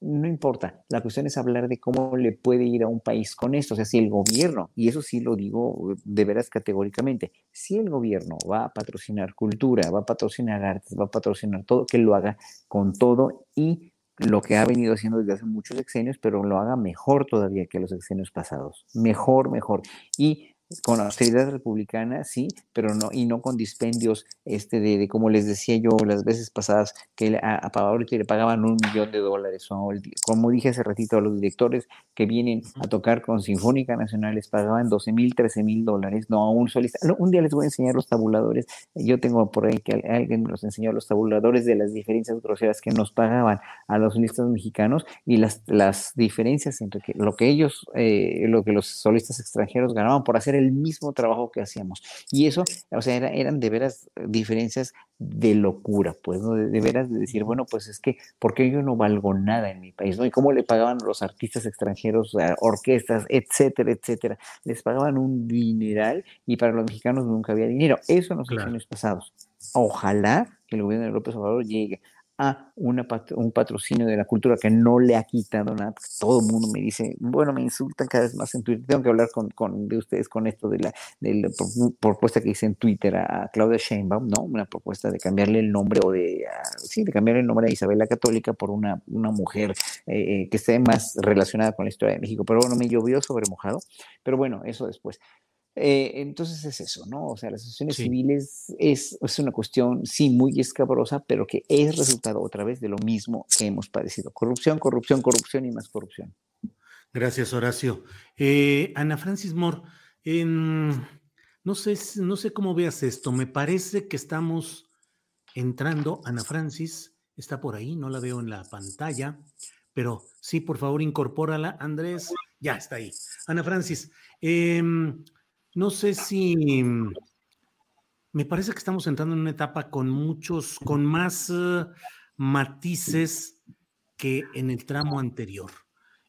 no importa, la cuestión es hablar de cómo le puede ir a un país con esto, o sea, si el gobierno, y eso sí lo digo de veras categóricamente, si el gobierno va a patrocinar cultura, va a patrocinar artes, va a patrocinar todo, que lo haga con todo y lo que ha venido haciendo desde hace muchos sexenios, pero lo haga mejor todavía que los sexenios pasados, mejor, mejor. Y con austeridad republicana, sí, pero no, y no con dispendios, este, de, de como les decía yo las veces pasadas, que a, a le pagaban un millón de dólares, o como dije hace ratito a los directores que vienen a tocar con Sinfónica Nacional, les pagaban 12 mil, 13 mil dólares, no a un solista. un día les voy a enseñar los tabuladores, yo tengo por ahí que alguien me los enseñó los tabuladores de las diferencias groseras que nos pagaban a los solistas mexicanos y las, las diferencias entre lo que ellos, eh, lo que los solistas extranjeros ganaban por hacer el mismo trabajo que hacíamos. Y eso, o sea, eran de veras diferencias de locura, pues, ¿no? De, veras de decir, bueno, pues es que, ¿por qué yo no valgo nada en mi país, ¿no? Y cómo le pagaban los artistas extranjeros, orquestas, etcétera, etcétera. Les pagaban un dineral y para los mexicanos nunca había dinero. Eso en los años pasados. Ojalá que el gobierno de López Obrador llegue a una un patrocinio de la cultura que no le ha quitado nada. Todo el mundo me dice, bueno, me insultan cada vez más en Twitter. Tengo que hablar con, con de ustedes con esto de la, de la, propuesta que hice en Twitter a, Claudia Sheinbaum, ¿no? Una propuesta de cambiarle el nombre o de, sí, de cambiarle el nombre a Isabel la Católica por una, una mujer eh, eh, que esté más relacionada con la historia de México. Pero bueno, me llovió sobre mojado. Pero bueno, eso después. Eh, entonces es eso, ¿no? O sea, las asociaciones civiles es, es, una cuestión, sí, muy escabrosa, pero que es resultado otra vez de lo mismo que hemos padecido. Corrupción, corrupción, corrupción y más corrupción. Gracias, Horacio. Eh, Ana Francis Moore, no, sé, no sé cómo veas esto. Me parece que estamos entrando. Ana Francis está por ahí, no la veo en la pantalla, pero sí, por favor, incorpórala. Andrés, ya está ahí. Ana Francis, eh, no sé si mm, me parece que estamos entrando en una etapa con muchos, con más eh, matices que en el tramo anterior.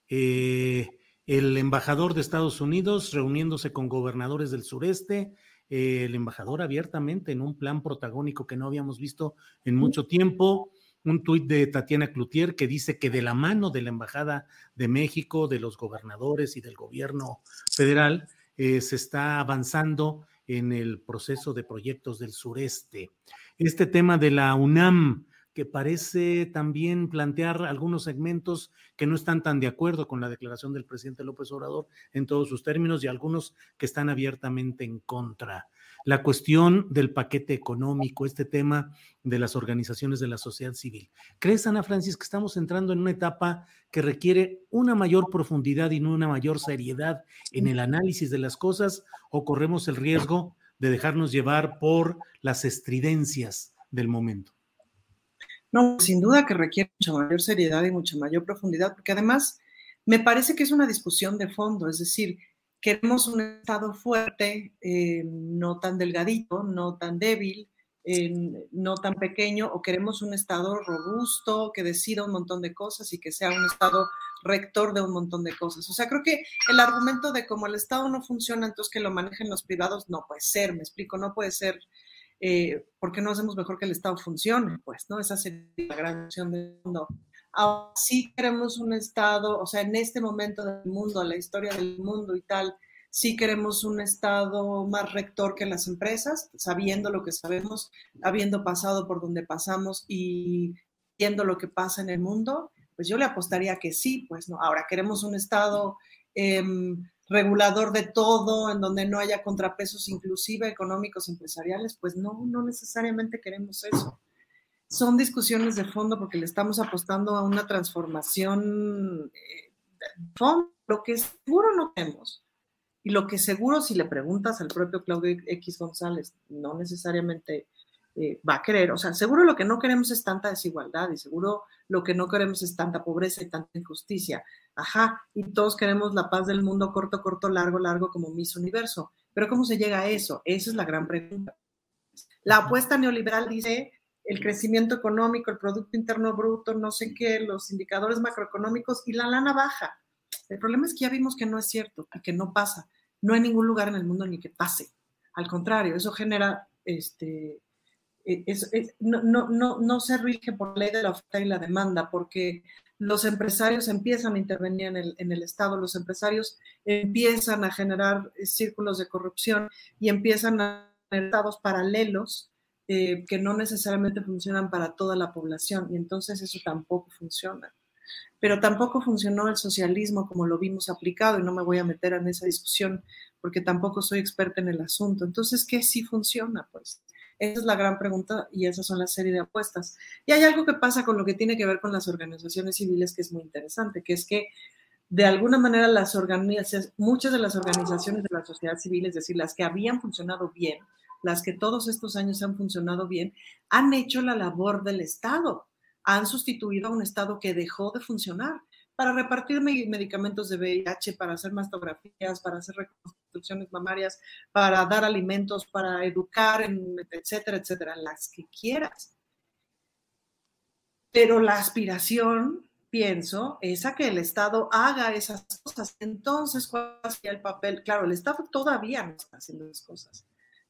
Eh, el embajador de Estados Unidos reuniéndose con gobernadores del sureste, eh, el embajador abiertamente en un plan protagónico que no habíamos visto en mucho tiempo. Un tuit de Tatiana Cloutier que dice que de la mano de la Embajada de México, de los gobernadores y del gobierno federal, eh, se está avanzando en el proceso de proyectos del sureste. Este tema de la UNAM, que parece también plantear algunos segmentos que no están tan de acuerdo con la declaración del presidente López Obrador en todos sus términos y algunos que están abiertamente en contra la cuestión del paquete económico, este tema de las organizaciones de la sociedad civil. ¿Crees, Ana Francis, que estamos entrando en una etapa que requiere una mayor profundidad y una mayor seriedad en el análisis de las cosas o corremos el riesgo de dejarnos llevar por las estridencias del momento? No, sin duda que requiere mucha mayor seriedad y mucha mayor profundidad, porque además me parece que es una discusión de fondo, es decir, Queremos un Estado fuerte, eh, no tan delgadito, no tan débil, eh, no tan pequeño, o queremos un Estado robusto que decida un montón de cosas y que sea un Estado rector de un montón de cosas. O sea, creo que el argumento de como el Estado no funciona, entonces que lo manejen los privados, no puede ser, me explico, no puede ser. Eh, ¿Por qué no hacemos mejor que el Estado funcione? Pues, ¿no? Esa sería la gran opción del mundo. Ahora sí queremos un Estado, o sea, en este momento del mundo, la historia del mundo y tal, sí queremos un Estado más rector que las empresas, sabiendo lo que sabemos, habiendo pasado por donde pasamos y viendo lo que pasa en el mundo, pues yo le apostaría que sí, pues no. Ahora queremos un Estado em, regulador de todo, en donde no haya contrapesos inclusive económicos empresariales, pues no, no necesariamente queremos eso. Son discusiones de fondo porque le estamos apostando a una transformación eh, de fondo, lo que seguro no tenemos. Y lo que seguro, si le preguntas al propio Claudio X González, no necesariamente eh, va a querer, o sea, seguro lo que no queremos es tanta desigualdad y seguro lo que no queremos es tanta pobreza y tanta injusticia. Ajá, y todos queremos la paz del mundo corto, corto, largo, largo como Miss Universo. Pero ¿cómo se llega a eso? Esa es la gran pregunta. La apuesta neoliberal dice el crecimiento económico, el Producto Interno Bruto, no sé qué, los indicadores macroeconómicos y la lana baja. El problema es que ya vimos que no es cierto y que no pasa. No hay ningún lugar en el mundo ni que pase. Al contrario, eso genera este, e, no, no, no, se rige por ley de la oferta y la demanda, porque los empresarios empiezan a intervenir en el, en el, Estado, los empresarios empiezan a generar eh, círculos de corrupción y empiezan a tener estados paralelos eh, que no necesariamente funcionan para toda la población y entonces eso tampoco funciona. Pero tampoco funcionó el socialismo como lo vimos aplicado y no me voy a meter en esa discusión porque tampoco soy experta en el asunto. Entonces, ¿qué sí funciona? Pues esa es la gran pregunta y esas son la serie de apuestas. Y hay algo que pasa con lo que tiene que ver con las organizaciones civiles que es muy interesante, que es que de alguna manera muchas de las organizaciones de la sociedad civil, es decir, las que habían funcionado bien, las que todos estos años han funcionado bien, han hecho la labor del Estado, han sustituido a un Estado que dejó de funcionar para repartir medicamentos de VIH, para hacer mastografías, para hacer reconstrucciones mamarias, para dar alimentos, para educar, etcétera, etcétera, las que quieras. Pero la aspiración, pienso, es a que el Estado haga esas cosas. Entonces, ¿cuál sería el papel? Claro, el Estado todavía no está haciendo esas cosas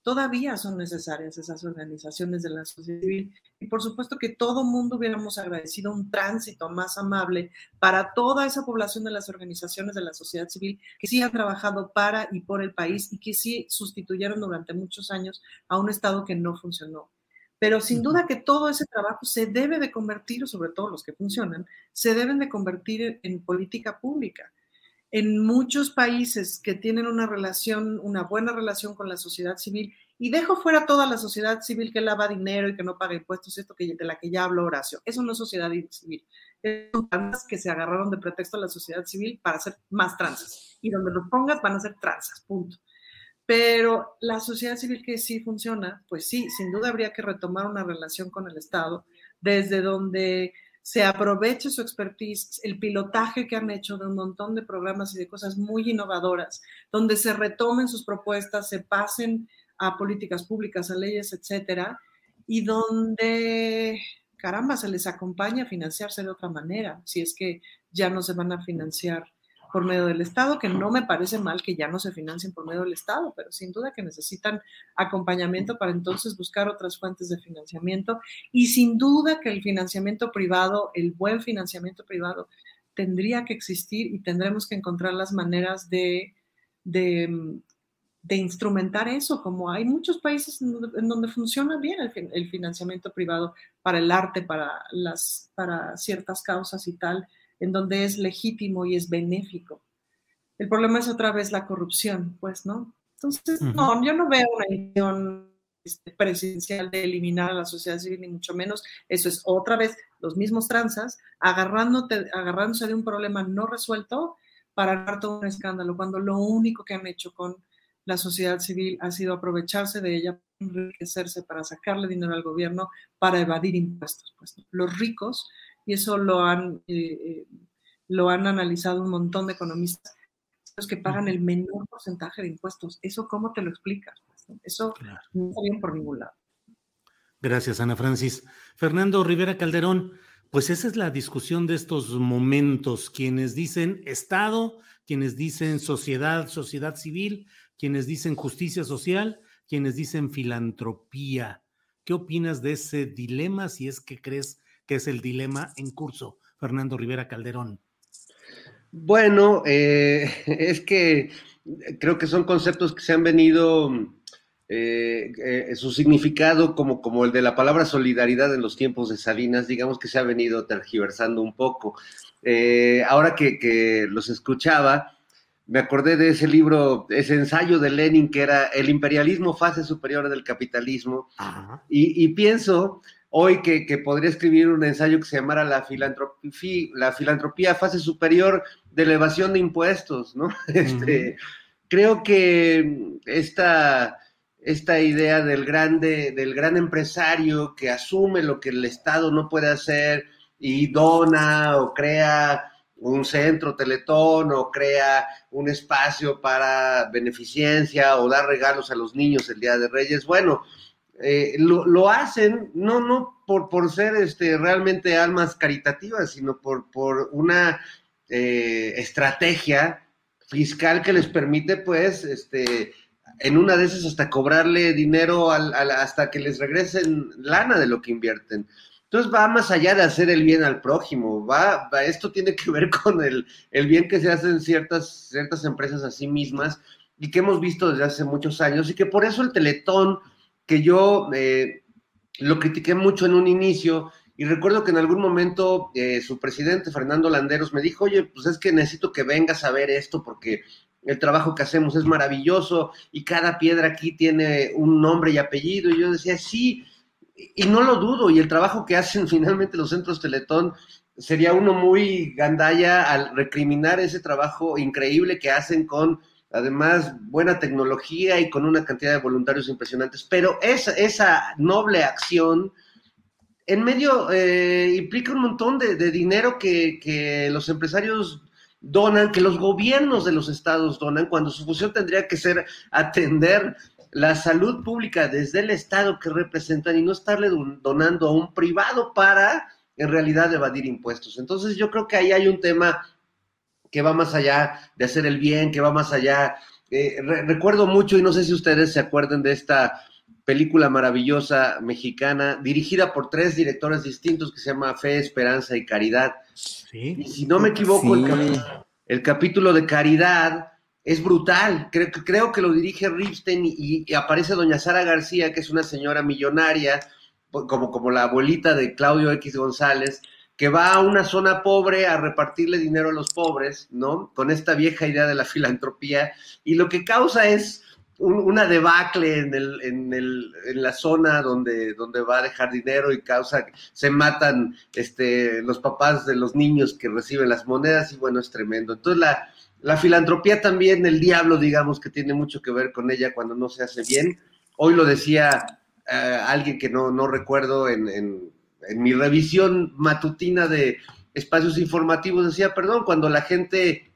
todavía son necesarias esas organizaciones de la sociedad civil. Y por supuesto que todo mundo hubiéramos agradecido un tránsito más amable para toda esa población de las organizaciones de la sociedad civil que sí han trabajado para y por el país y que sí sustituyeron durante muchos años a un Estado que no funcionó. Pero sin duda que todo ese trabajo se debe de convertir, sobre todo los que funcionan, se deben de convertir en política pública en muchos países que tienen una relación, una buena relación con la sociedad civil, y dejo fuera toda la sociedad civil que lava dinero y que no paga impuestos, esto que, de la que ya habló Horacio. Eso no es sociedad civil. Son tranzas que se agarraron de pretexto a la sociedad civil para hacer más tranzas. Y donde los pongas van a ser tranzas, punto. Pero la sociedad civil que sí funciona, pues sí, sin duda habría que retomar una relación con el Estado, desde donde se aproveche su expertise, el pilotaje que han hecho de un montón de programas y de cosas muy innovadoras, donde se retomen sus propuestas, se pasen a políticas públicas, a leyes, etcétera, y donde, caramba, se les acompaña a financiarse de otra manera, si es que ya no se van a financiar por medio del Estado, que no me parece mal que ya no se financien por medio del Estado, pero sin duda que necesitan acompañamiento para entonces buscar otras fuentes de financiamiento. Y sin duda que el financiamiento privado, el buen financiamiento privado, tendría que existir y tendremos que encontrar las maneras de, de, instrumentar eso, como hay muchos países en donde, funciona bien el, el, financiamiento privado para el arte, para, las, para ciertas causas y tal en donde es legítimo y es benéfico. El problema es otra vez la corrupción, pues, ¿no? Entonces, no, yo no veo una intención este, presidencial de eliminar a la sociedad civil, ni mucho menos. Eso es otra vez los mismos tranzas, agarrándose de un problema no resuelto para dar todo un escándalo, cuando lo único que han hecho con la sociedad civil ha sido aprovecharse de ella, enriquecerse para sacarle dinero al gobierno, para evadir impuestos. Pues, Los ricos y eso lo han, eh, eh, lo han analizado un montón de economistas, los que pagan el menor porcentaje de impuestos. ¿Eso cómo te lo explicas? Eso no está bien por ningún lado. Gracias, Ana Francis. Fernando Rivera Calderón, pues esa es la discusión de estos momentos. Quienes dicen Estado, quienes dicen sociedad, sociedad civil, quienes dicen justicia social, quienes dicen filantropía. ¿Qué opinas de ese dilema si es que crees que es el dilema en curso. Fernando Rivera Calderón. Bueno, eh, [laughs] es que creo que son conceptos que se han venido, eh, eh, su significado como, como el de la palabra solidaridad en los tiempos de Salinas, digamos que se ha venido tergiversando un poco. Ahora que, que, los escuchaba, me acordé de ese libro, ese ensayo de Lenin que era El imperialismo, fase superior del capitalismo, y, y, pienso hoy que, que, podría escribir un ensayo que se llamara la filantropía, la filantropía fase superior de elevación de impuestos, ¿no? [laughs] Este, Creo que esta, esta idea del, grande, del gran empresario que asume lo que el Estado no puede hacer y dona o crea un centro teletón o crea un espacio para beneficencia o dar regalos a los niños el Día de Reyes. Bueno, eh, lo, hacen no, no por, por ser este, realmente almas caritativas, sino por, por una eh, estrategia fiscal que les permite, pues, este, en una de esas hasta cobrarle dinero al, hasta que les regresen lana de lo que invierten. Entonces va más allá de hacer el bien al prójimo, va, esto tiene que ver con el, el, bien que se hace en ciertas, ciertas empresas a sí mismas y que hemos visto desde hace muchos años y que por eso el teletón, que yo eh, lo critiqué mucho en un inicio, y recuerdo que en algún momento eh, su presidente, Fernando Landeros, me dijo, oye, pues es que necesito que vengas a ver esto porque el trabajo que hacemos es maravilloso y cada piedra aquí tiene un nombre y apellido. Y yo decía, sí, y no lo dudo, y el trabajo que hacen [laughs] finalmente los centros Teletón sería uno muy gandalla al recriminar ese trabajo increíble que hacen con además buena tecnología y con una cantidad de voluntarios impresionantes, pero esa, esa noble acción en medio eh, implica un montón de, de dinero que, que, los empresarios donan, que los gobiernos de los estados donan, cuando su función tendría que ser atender la salud pública desde el estado que representan y no estarle donando a un privado para en realidad evadir impuestos. Entonces yo creo que ahí hay un tema que va más allá de hacer el bien, que va más allá. Eh, re recuerdo mucho, y no sé si ustedes se acuerdan de esta película maravillosa mexicana, dirigida por tres directores distintos que se llama Fe, Esperanza y Caridad. ¿Sí? Y si no me equivoco, sí. el, cap el, capítulo de Caridad es brutal. Creo, creo que lo dirige Ripstein y, y, aparece doña Sara García, que es una señora millonaria, como, como la abuelita de Claudio X González, que va a una zona pobre a repartirle dinero a los pobres, ¿no? Con esta vieja idea de la filantropía. Y lo que causa es un, una debacle en, el, en, el, en, la zona donde, donde va a dejar dinero y causa, se matan este, los papás de los niños que reciben las monedas y bueno, es tremendo. Entonces la, la filantropía también, el diablo, digamos, que tiene mucho que ver con ella cuando no se hace bien. Hoy lo decía uh, alguien que no, no recuerdo en, en, en mi revisión matutina de espacios informativos, decía, perdón, cuando la gente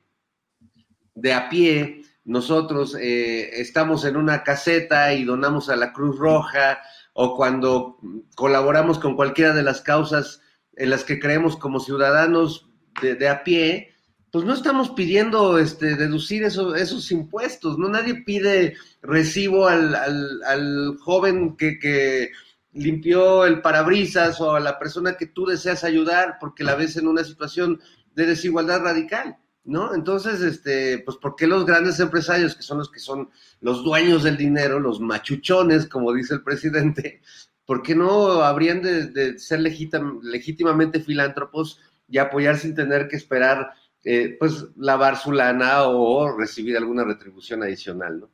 de a pie nosotros eh, estamos en una caseta y donamos a la Cruz Roja o cuando colaboramos con cualquiera de las causas en las que creemos como ciudadanos de, a pie, pues no estamos pidiendo este, deducir eso, esos impuestos, ¿no? Nadie pide recibo al, al, al joven que, que, limpió el parabrisas o a la persona que tú deseas ayudar porque la ves en una situación de desigualdad radical. ¿no? Entonces, este, pues, ¿por qué los grandes empresarios, que son los que son los dueños del dinero, los machuchones, como dice el presidente, ¿por qué no habrían de, ser legítim, legítimamente filántropos y apoyar sin tener que esperar, eh, pues, lavar su lana o recibir alguna retribución adicional, ¿no?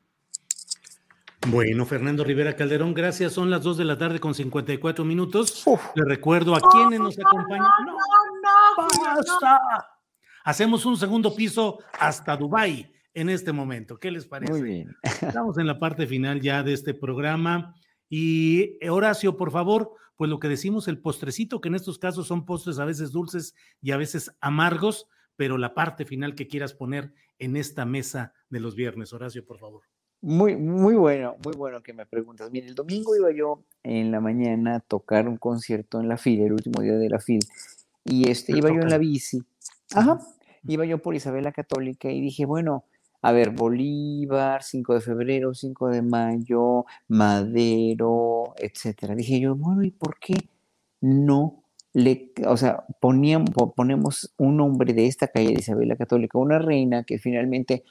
Bueno, Fernando Rivera Calderón, gracias. Son las 2 de la tarde con 54 minutos. Uf. Le recuerdo a quienes nos acompañan. No, no, no, basta. Hacemos un segundo piso hasta Dubai en este momento. ¿Qué les parece? Muy bien. [laughs] Estamos en la parte final ya de este programa. Y Horacio, por favor, pues lo que decimos, el postrecito, que en estos casos son postres a veces dulces y a veces amargos, pero la parte final que quieras poner en esta mesa de los viernes. Horacio, por favor. Muy, muy bueno, muy bueno que me preguntas. Mira, el domingo iba yo en la mañana a tocar un concierto en la FIL, el último día de la FIL, y este, iba yo en la bici. Ajá, iba yo por Isabel Católica y dije, bueno, a ver, Bolívar, 5 de febrero, 5 de mayo, Madero, etcétera. Dije yo, bueno, ¿y por qué no le, o sea, poníamos, ponemos un nombre de esta calle de Isabel la Católica, una reina que finalmente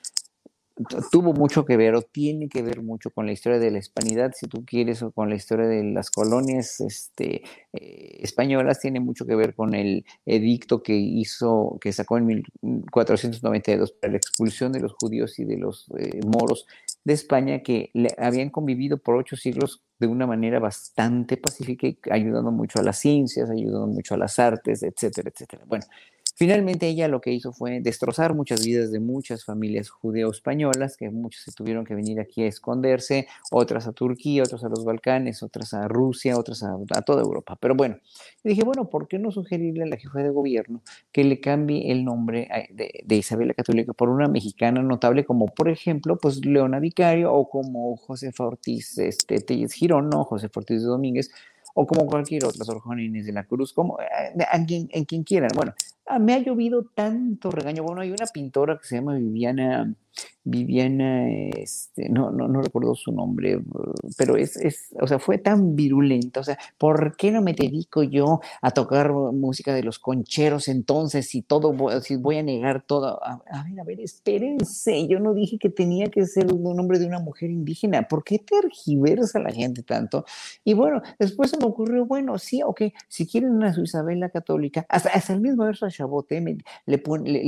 tuvo mucho que ver o tiene que ver mucho con la historia de la hispanidad, si tú quieres, o con la historia de las colonias este, eh, españolas, tiene mucho que ver con el edicto que hizo, que sacó en 1492 para la expulsión de los judíos y de los eh, moros de España, que le, habían convivido por ocho siglos de una manera bastante pacífica y ayudando mucho a las ciencias, ayudando mucho a las artes, etcétera, etcétera. Bueno, Finalmente ella lo que hizo fue destrozar muchas vidas de muchas familias judeo-españolas, que muchos se tuvieron que venir aquí a esconderse, otras a Turquía, otras a los Balcanes, otras a Rusia, otras a, toda Europa. Pero bueno, dije, bueno, ¿por qué no sugerirle a la jefa de gobierno que le cambie el nombre de, Isabel la Católica por una mexicana notable como, por ejemplo, pues Leona Vicario o como José Ortiz este, Telles Girón, no, José Ortiz de Domínguez, o como cualquier otra, Sor Juana de la Cruz, como eh, en quien, en quien quieran. Bueno, me ha llovido tanto regaño. Bueno, hay una pintora que se llama Viviana Viviana, este, no, no, no recuerdo su nombre, pero es, es, o sea, fue tan virulenta, o sea, ¿por qué no me dedico yo a tocar música de los concheros entonces si todo, si voy a negar todo? A, ver, a ver, espérense, yo no dije que tenía que ser un nombre de una mujer indígena, ¿por qué tergiversa la gente tanto? Y bueno, después se me ocurrió, bueno, sí, ok, si quieren a su Isabela católica, hasta, hasta el mismo verso a Chabot, le, le,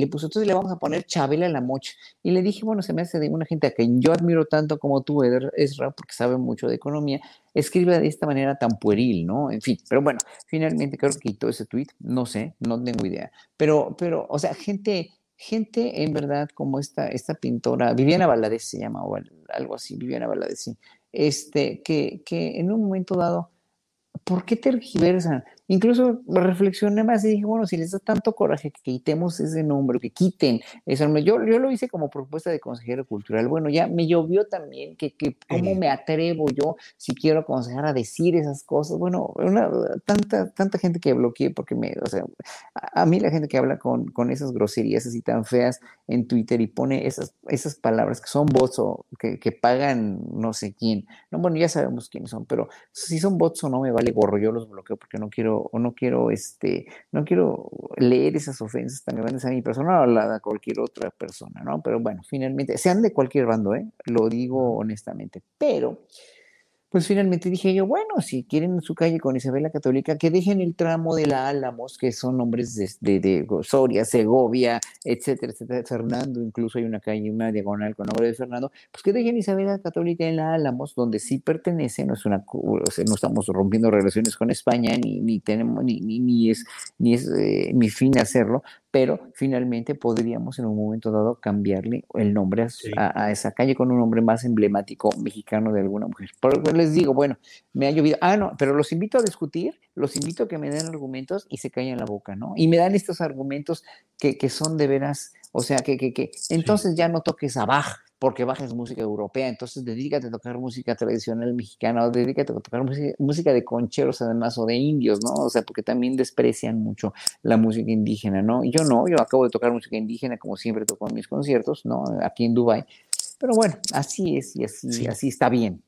puso, entonces le vamos a poner Chabela la mocha, y le dije, bueno, se me hace de una gente a quien yo admiro tanto como tú, Ezra, porque sabe mucho de economía, escribe de esta manera tan pueril, ¿no? En fin, pero bueno, finalmente creo que quitó ese tweet, no sé, no tengo idea. Pero, pero, o sea, gente, gente en verdad como esta, esta pintora, Viviana Valadez se llama, o algo así, Viviana Valadez, sí, este, que, que en un momento dado, ¿por qué tergiversan? Incluso reflexioné más y dije, bueno, si les da tanto coraje que quitemos ese nombre, que quiten ese nombre. Yo, yo lo hice como propuesta de consejero cultural. Bueno, ya me llovió también, que, que cómo me atrevo yo, si quiero aconsejar a decir esas cosas. Bueno, una, tanta, tanta gente que bloqueé, porque me, o sea, a, mí la gente que habla con, con esas groserías así tan feas en Twitter y pone esas, esas palabras que son bots o que, que pagan no sé quién. No, bueno, ya sabemos quiénes son, pero si son bots o no me vale gorro, yo los bloqueo porque no quiero o no quiero, este, no quiero leer esas ofensas tan grandes a mi persona o a cualquier otra persona, ¿no? Pero bueno, finalmente, sean de cualquier bando, ¿eh? Lo digo honestamente, pero pues finalmente dije yo, bueno, si quieren su calle con Isabel Católica, que dejen el tramo de la Álamos, que son nombres de, de, Soria, Segovia, etcétera, etcétera, Fernando, incluso hay una calle, una diagonal con nombre de Fernando, pues que dejen Isabel Católica en la Álamos, donde sí pertenece, no es una, no estamos rompiendo relaciones con España, ni, ni tenemos, ni, ni, es, ni es eh, mi fin hacerlo, pero finalmente podríamos en un momento dado cambiarle el nombre a, esa calle con un nombre más emblemático mexicano de alguna mujer. Por les digo, bueno, me ha llovido. Ah, no, pero los invito a discutir, los invito a que me den argumentos y se callen la boca, ¿no? Y me dan estos argumentos que, que son de veras, o sea, que, que, que entonces ya no toques a Bach, porque bajas música europea, entonces dedícate a tocar música tradicional mexicana o dedícate a tocar música, de concheros además o de indios, ¿no? O sea, porque también desprecian mucho la música indígena, ¿no? Yo no, yo acabo de tocar música indígena como siempre toco en mis conciertos, ¿no? Aquí en Dubai. Pero bueno, así es y así, así está bien.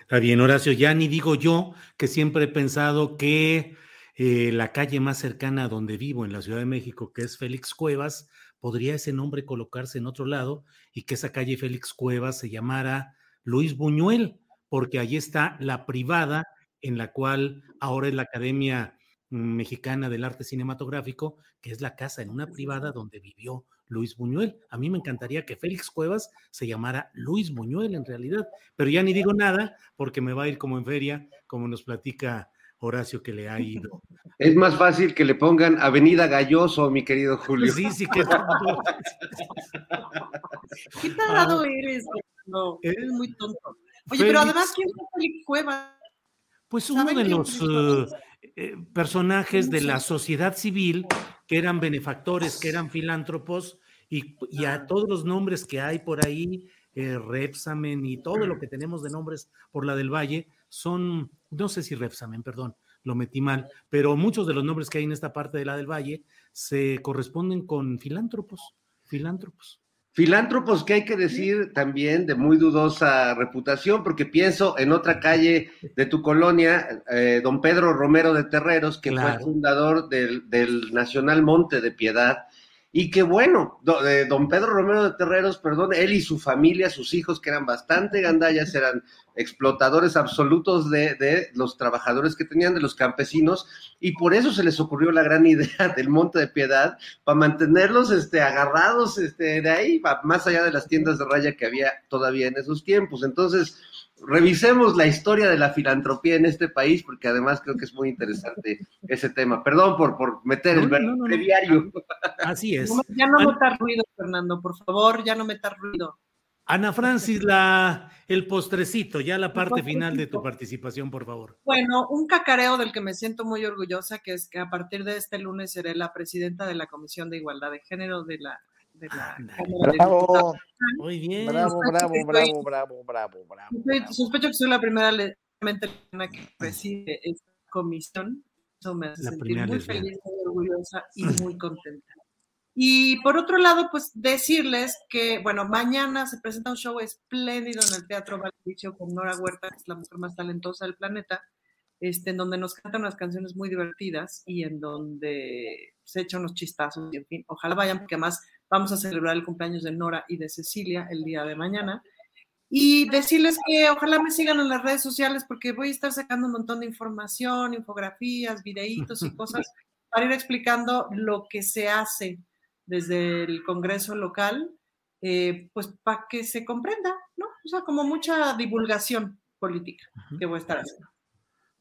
Está bien, Horacio, ya ni digo yo que siempre he pensado que eh, la calle más cercana a donde vivo en la Ciudad de México, que es Félix Cuevas, podría ese nombre colocarse en otro lado y que esa calle Félix Cuevas se llamara Luis Buñuel, porque allí está la privada en la cual ahora es la Academia Mexicana del Arte Cinematográfico, que es la casa en una privada donde vivió Luis Buñuel. A mí me encantaría que Félix Cuevas se llamara Luis Buñuel en realidad, pero ya ni digo nada porque me va a ir como en feria, como nos platica Horacio que le ha ido. [laughs] Es más fácil que le pongan Avenida Galloso, mi querido Julio. Sí, sí, que [laughs] ¿Qué tarado ah. eres? No, eres muy tonto. Oye, pero además, ¿quién es Félix Cueva? Pues uno de los eh, eh, personajes de la sociedad civil que eran benefactores, que eran filántropos, y, a ah. todos los nombres que hay por ahí, eh, Repsamen y todo lo que tenemos de nombres por la del Valle, son no sé si Repsamen, perdón, lo metí mal, pero muchos de los nombres que hay en esta parte de la del Valle se corresponden con filántropos, filántropos. Filántropos que hay que decir también de muy dudosa reputación, porque pienso en otra calle de tu colonia, eh, don Pedro Romero de Terreros, que fue fundador del, del, Nacional Monte de Piedad, y que bueno, don Pedro Romero de Terreros, perdón, él y su familia, sus hijos, que eran bastante gandallas, eran explotadores absolutos de, los trabajadores que tenían, de los campesinos, y por eso se les ocurrió la gran [laughs] idea del Monte de Piedad, para mantenerlos este, agarrados este, de ahí, más allá de las tiendas de raya que había todavía en esos tiempos. Entonces, revisemos la historia de la filantropía en este país, porque además creo que es muy interesante ese tema. Perdón por, por meter el no, diario. Así es. Ya no metas ruido, Fernando, por favor, ya no metas ruido. Ana Francis, la, el postrecito, ya la parte final de tu participación, por favor. Bueno, un cacareo del que me siento muy orgullosa, que es que a partir de este lunes seré la presidenta de la Comisión de Igualdad de Género de la bravo. Muy bien. Bravo, bravo, bravo, bravo, bravo, bravo, Sospecho que soy la primera persona que preside esta comisión. Eso me hace sentir muy feliz, muy orgullosa y muy contenta. Y por otro lado, pues decirles que, bueno, mañana se presenta un show espléndido en el Teatro Valdivicio con Nora Huerta, que es la mujer más talentosa del planeta, este, en donde nos cantan unas canciones muy divertidas y en donde se echan unos chistazos y en fin, ojalá vayan porque además Vamos a celebrar el cumpleaños de Nora y de Cecilia el día de mañana. Y decirles que ojalá me sigan en las redes sociales porque voy a estar sacando un montón de información, infografías, videitos y cosas [laughs] para ir explicando lo que se hace desde el Congreso local, eh, pues para que se comprenda, ¿no? O sea, como mucha divulgación política que voy a estar haciendo.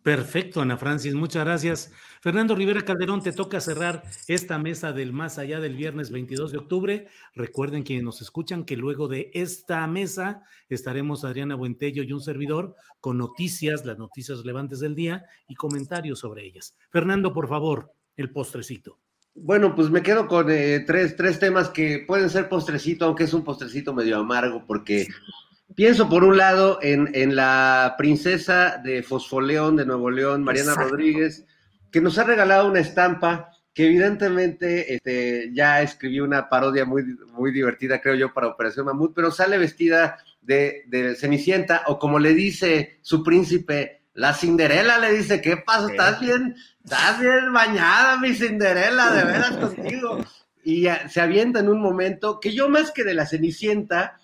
Perfecto, Ana Francis, muchas gracias. Fernando Rivera Calderón, te toca cerrar esta mesa del más allá del viernes 22 de octubre. Recuerden quienes nos escuchan que luego de esta mesa estaremos Adriana Buentello y un servidor con noticias, las noticias relevantes del día y comentarios sobre ellas. Fernando, por favor, el postrecito. Bueno, pues me quedo con eh, tres, tres temas que pueden ser postrecito, aunque es un postrecito medio amargo, porque Pienso por un lado en, en, la princesa de Fosfoleón de Nuevo León, Mariana Rodríguez, que nos ha regalado una estampa que evidentemente este, ya escribió una parodia muy, muy divertida, creo yo, para Operación Mamut, pero sale vestida de, de Cenicienta, o como le dice su príncipe, la Cinderela le dice, ¿qué pasa? ¿Estás bien? ¿Estás bien bañada, mi Cinderela? De veras contigo. [laughs] Y se avienta en un momento que yo más que de la Cenicienta,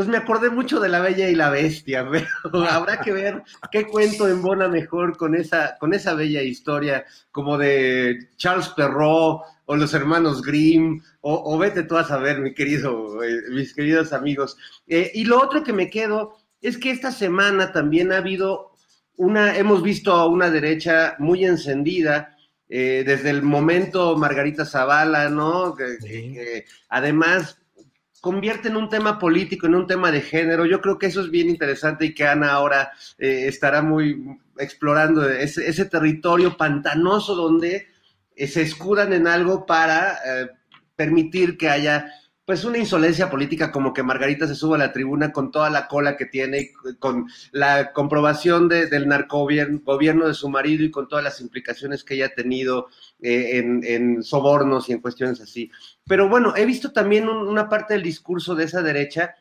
pues me acordé mucho de La Bella y la Bestia, [laughs] pero habrá que ver qué cuento embona mejor con esa, con esa bella historia, como de Charles Perrault o los hermanos Grimm, o, vete tú a saber, mi querido, eh, mis queridos amigos. Eh, y lo otro que me quedo es que esta semana también ha habido una, hemos visto a una derecha muy encendida, eh, desde el momento Margarita Zavala, ¿no? además convierte en un tema político, en un tema de género. Yo creo que eso es bien interesante y que Ana ahora eh, estará muy explorando ese, territorio pantanoso donde eh, se escudan en algo para eh, permitir que haya pues una insolencia política como que Margarita se suba a la tribuna con toda la cola que tiene, con la comprobación del narcogobierno de su marido y con todas las implicaciones que ella ha tenido eh, en, sobornos y en cuestiones así. Pero bueno, he visto también una parte del discurso de esa derecha,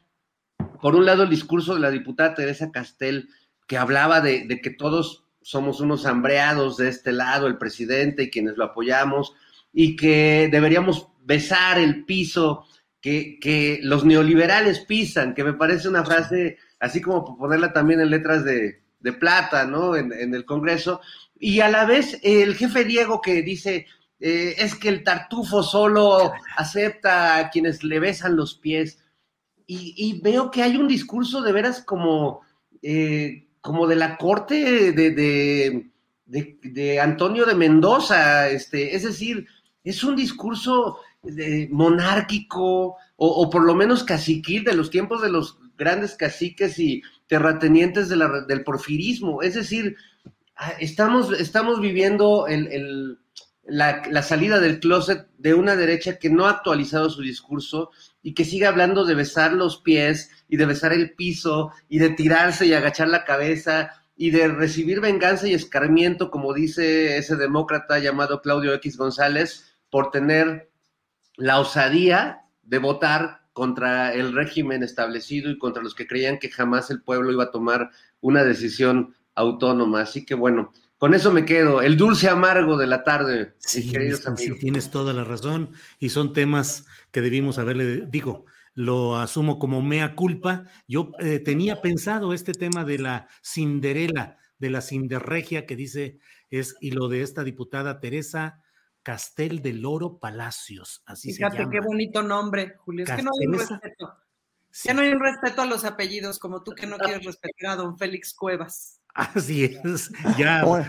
por un lado el discurso de la diputada Teresa Castel, que hablaba de, de que todos somos unos hambreados de este lado, el presidente y quienes lo apoyamos, y que deberíamos besar el piso que, los neoliberales pisan, que me parece una frase así como ponerla también en letras de, plata, ¿no? En, el Congreso. Y a la vez el jefe Diego que dice, eh, es que el tartufo solo acepta a quienes le besan los pies. Y, veo que hay un discurso de veras como, eh, como de la corte de, de, Antonio de Mendoza, este, es decir, es un discurso monárquico o, por lo menos caciquil de los tiempos de los grandes caciques y terratenientes del porfirismo. Es decir, estamos, estamos viviendo la, la, salida del closet de una derecha que no ha actualizado su discurso y que sigue hablando de besar los pies y de besar el piso y de tirarse y agachar la cabeza y de recibir venganza y escarmiento, como dice ese demócrata llamado Claudio X González, por tener la osadía de votar contra el régimen establecido y contra los que creían que jamás el pueblo iba a tomar una decisión autónoma. Así que bueno, Con eso me quedo. El dulce amargo de la tarde, Sí, queridos sí, amigos. tienes toda la razón y son temas que debimos haberle, digo, lo asumo como mea culpa. Yo eh, tenía pensado este tema de la Cinderela, de la Cinderregia que dice es, y lo de esta diputada Teresa Castel del Oro Palacios, así Fíjate se llama. qué bonito nombre, Julio. Es que no hay un respeto. Sí, Ya no hay un respeto a los apellidos, como tú que no quieres respetar a don Félix Cuevas. Así es, ya voy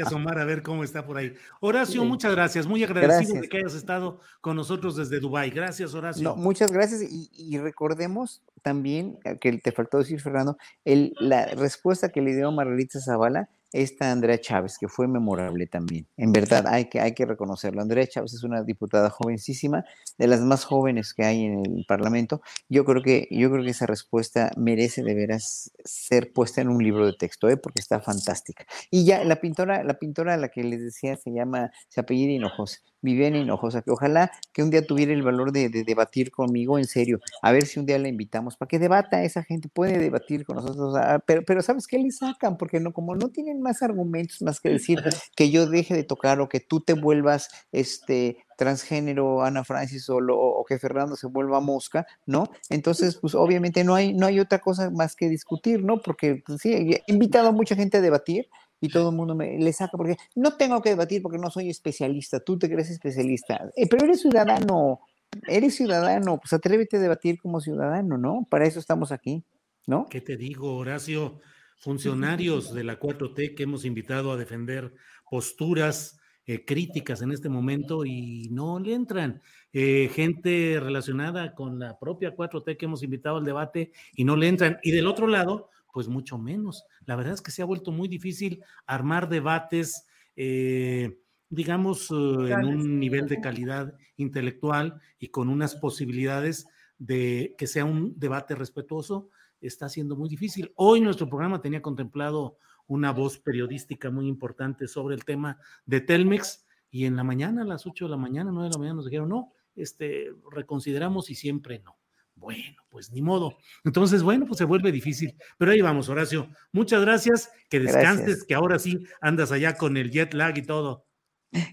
a asomar a ver cómo está por ahí. Horacio, Sí. muchas gracias, muy agradecido Gracias. de que hayas estado con nosotros desde Dubái. Gracias, Horacio. No, muchas gracias y, y recordemos también eh, que te faltó decir, Fernando, el, la respuesta que le dio Margarita Zavala, esta Andrea Chávez, que fue memorable también. En verdad, hay que, hay que reconocerlo. Andrea Chávez es una diputada jovencísima, de las más jóvenes que hay en el Parlamento. Yo creo que, yo creo que esa respuesta merece de veras ser puesta en un libro de texto, ¿eh? porque está fantástica. Y ya la pintora, la pintora a la que les decía se llama, se apellida Hinojosa, Viviana Hinojosa, que ojalá que un día tuviera el valor de, de debatir conmigo en serio, a ver si un día la invitamos para que debata esa gente, puede debatir con nosotros, pero, pero ¿sabes qué le sacan? Porque no, como no tienen más argumentos más que decir que yo deje de tocar o que tú te vuelvas este transgénero, Ana Francis, o, lo- o que Fernando se vuelva mosca, ¿no? Entonces, pues obviamente no hay, no hay otra cosa más que discutir, ¿no? Porque pues, sí, he invitado a mucha gente a debatir y todo el mundo me le saca porque no tengo que debatir porque no soy especialista, tú te crees especialista, Eh, pero eres ciudadano, eres ciudadano, pues atrévete a debatir como ciudadano, ¿no? Para eso estamos aquí, ¿no? ¿Qué te digo, Horacio? [laughs] Funcionarios de la 4T que hemos invitado a defender posturas eh, críticas en este momento y no le entran. Eh, gente relacionada con la propia 4T que hemos invitado al debate y no le entran. Y del otro lado, pues mucho menos. La verdad es que se ha vuelto muy difícil armar debates, eh, digamos, eh, en un nivel de calidad intelectual y con unas posibilidades de que sea un debate respetuoso está siendo muy difícil. Hoy nuestro programa tenía contemplado una voz periodística muy importante sobre el tema de Telmex y en la mañana, a las 8 de la mañana, 9 de la mañana nos dijeron, no, este, reconsideramos y siempre no. Bueno, pues ni modo. Entonces, bueno, pues se vuelve difícil. Pero ahí vamos, Horacio. Muchas gracias. Que descanses, Gracias. que ahora sí andas allá con el jet lag y todo.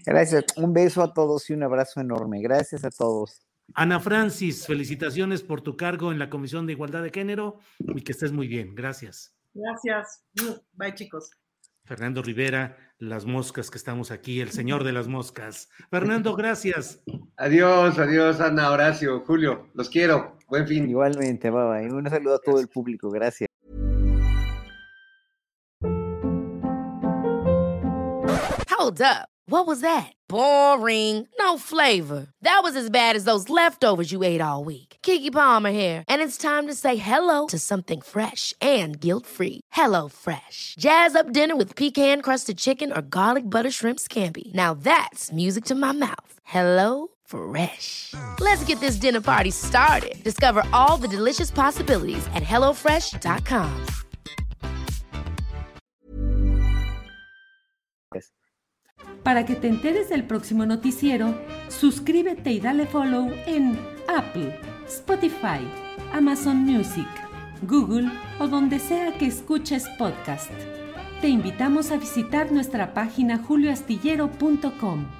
Gracias, un beso a todos y un abrazo enorme. Gracias a todos. Ana Francis, felicitaciones por tu cargo en la Comisión de Igualdad de Género y que estés muy bien. Gracias. Gracias. Bye, chicos. Fernando Rivera, las moscas que estamos aquí, el señor de las moscas. Fernando, gracias. Adiós, adiós, Ana, Horacio, Julio. Los quiero. Buen fin. Igualmente, bye bye. Un saludo a todo el público. Gracias. Hold up. What was that? Boring. No flavor. That was as bad as those leftovers you ate all week. Kiki Palmer here, and it's time to say hello to something fresh and guilt-free. Hello Fresh. Jazz up dinner with pecan-crusted chicken or garlic butter shrimp scampi. Now that's music to my mouth. Hello Fresh. Let's get this dinner party started. Discover all the delicious possibilities at hellofresh.com. Para que te enteres del próximo noticiero, suscríbete y dale follow en Apple, Spotify, Amazon Music, Google o donde sea que escuches podcast. Te invitamos a visitar nuestra página julioastillero.com.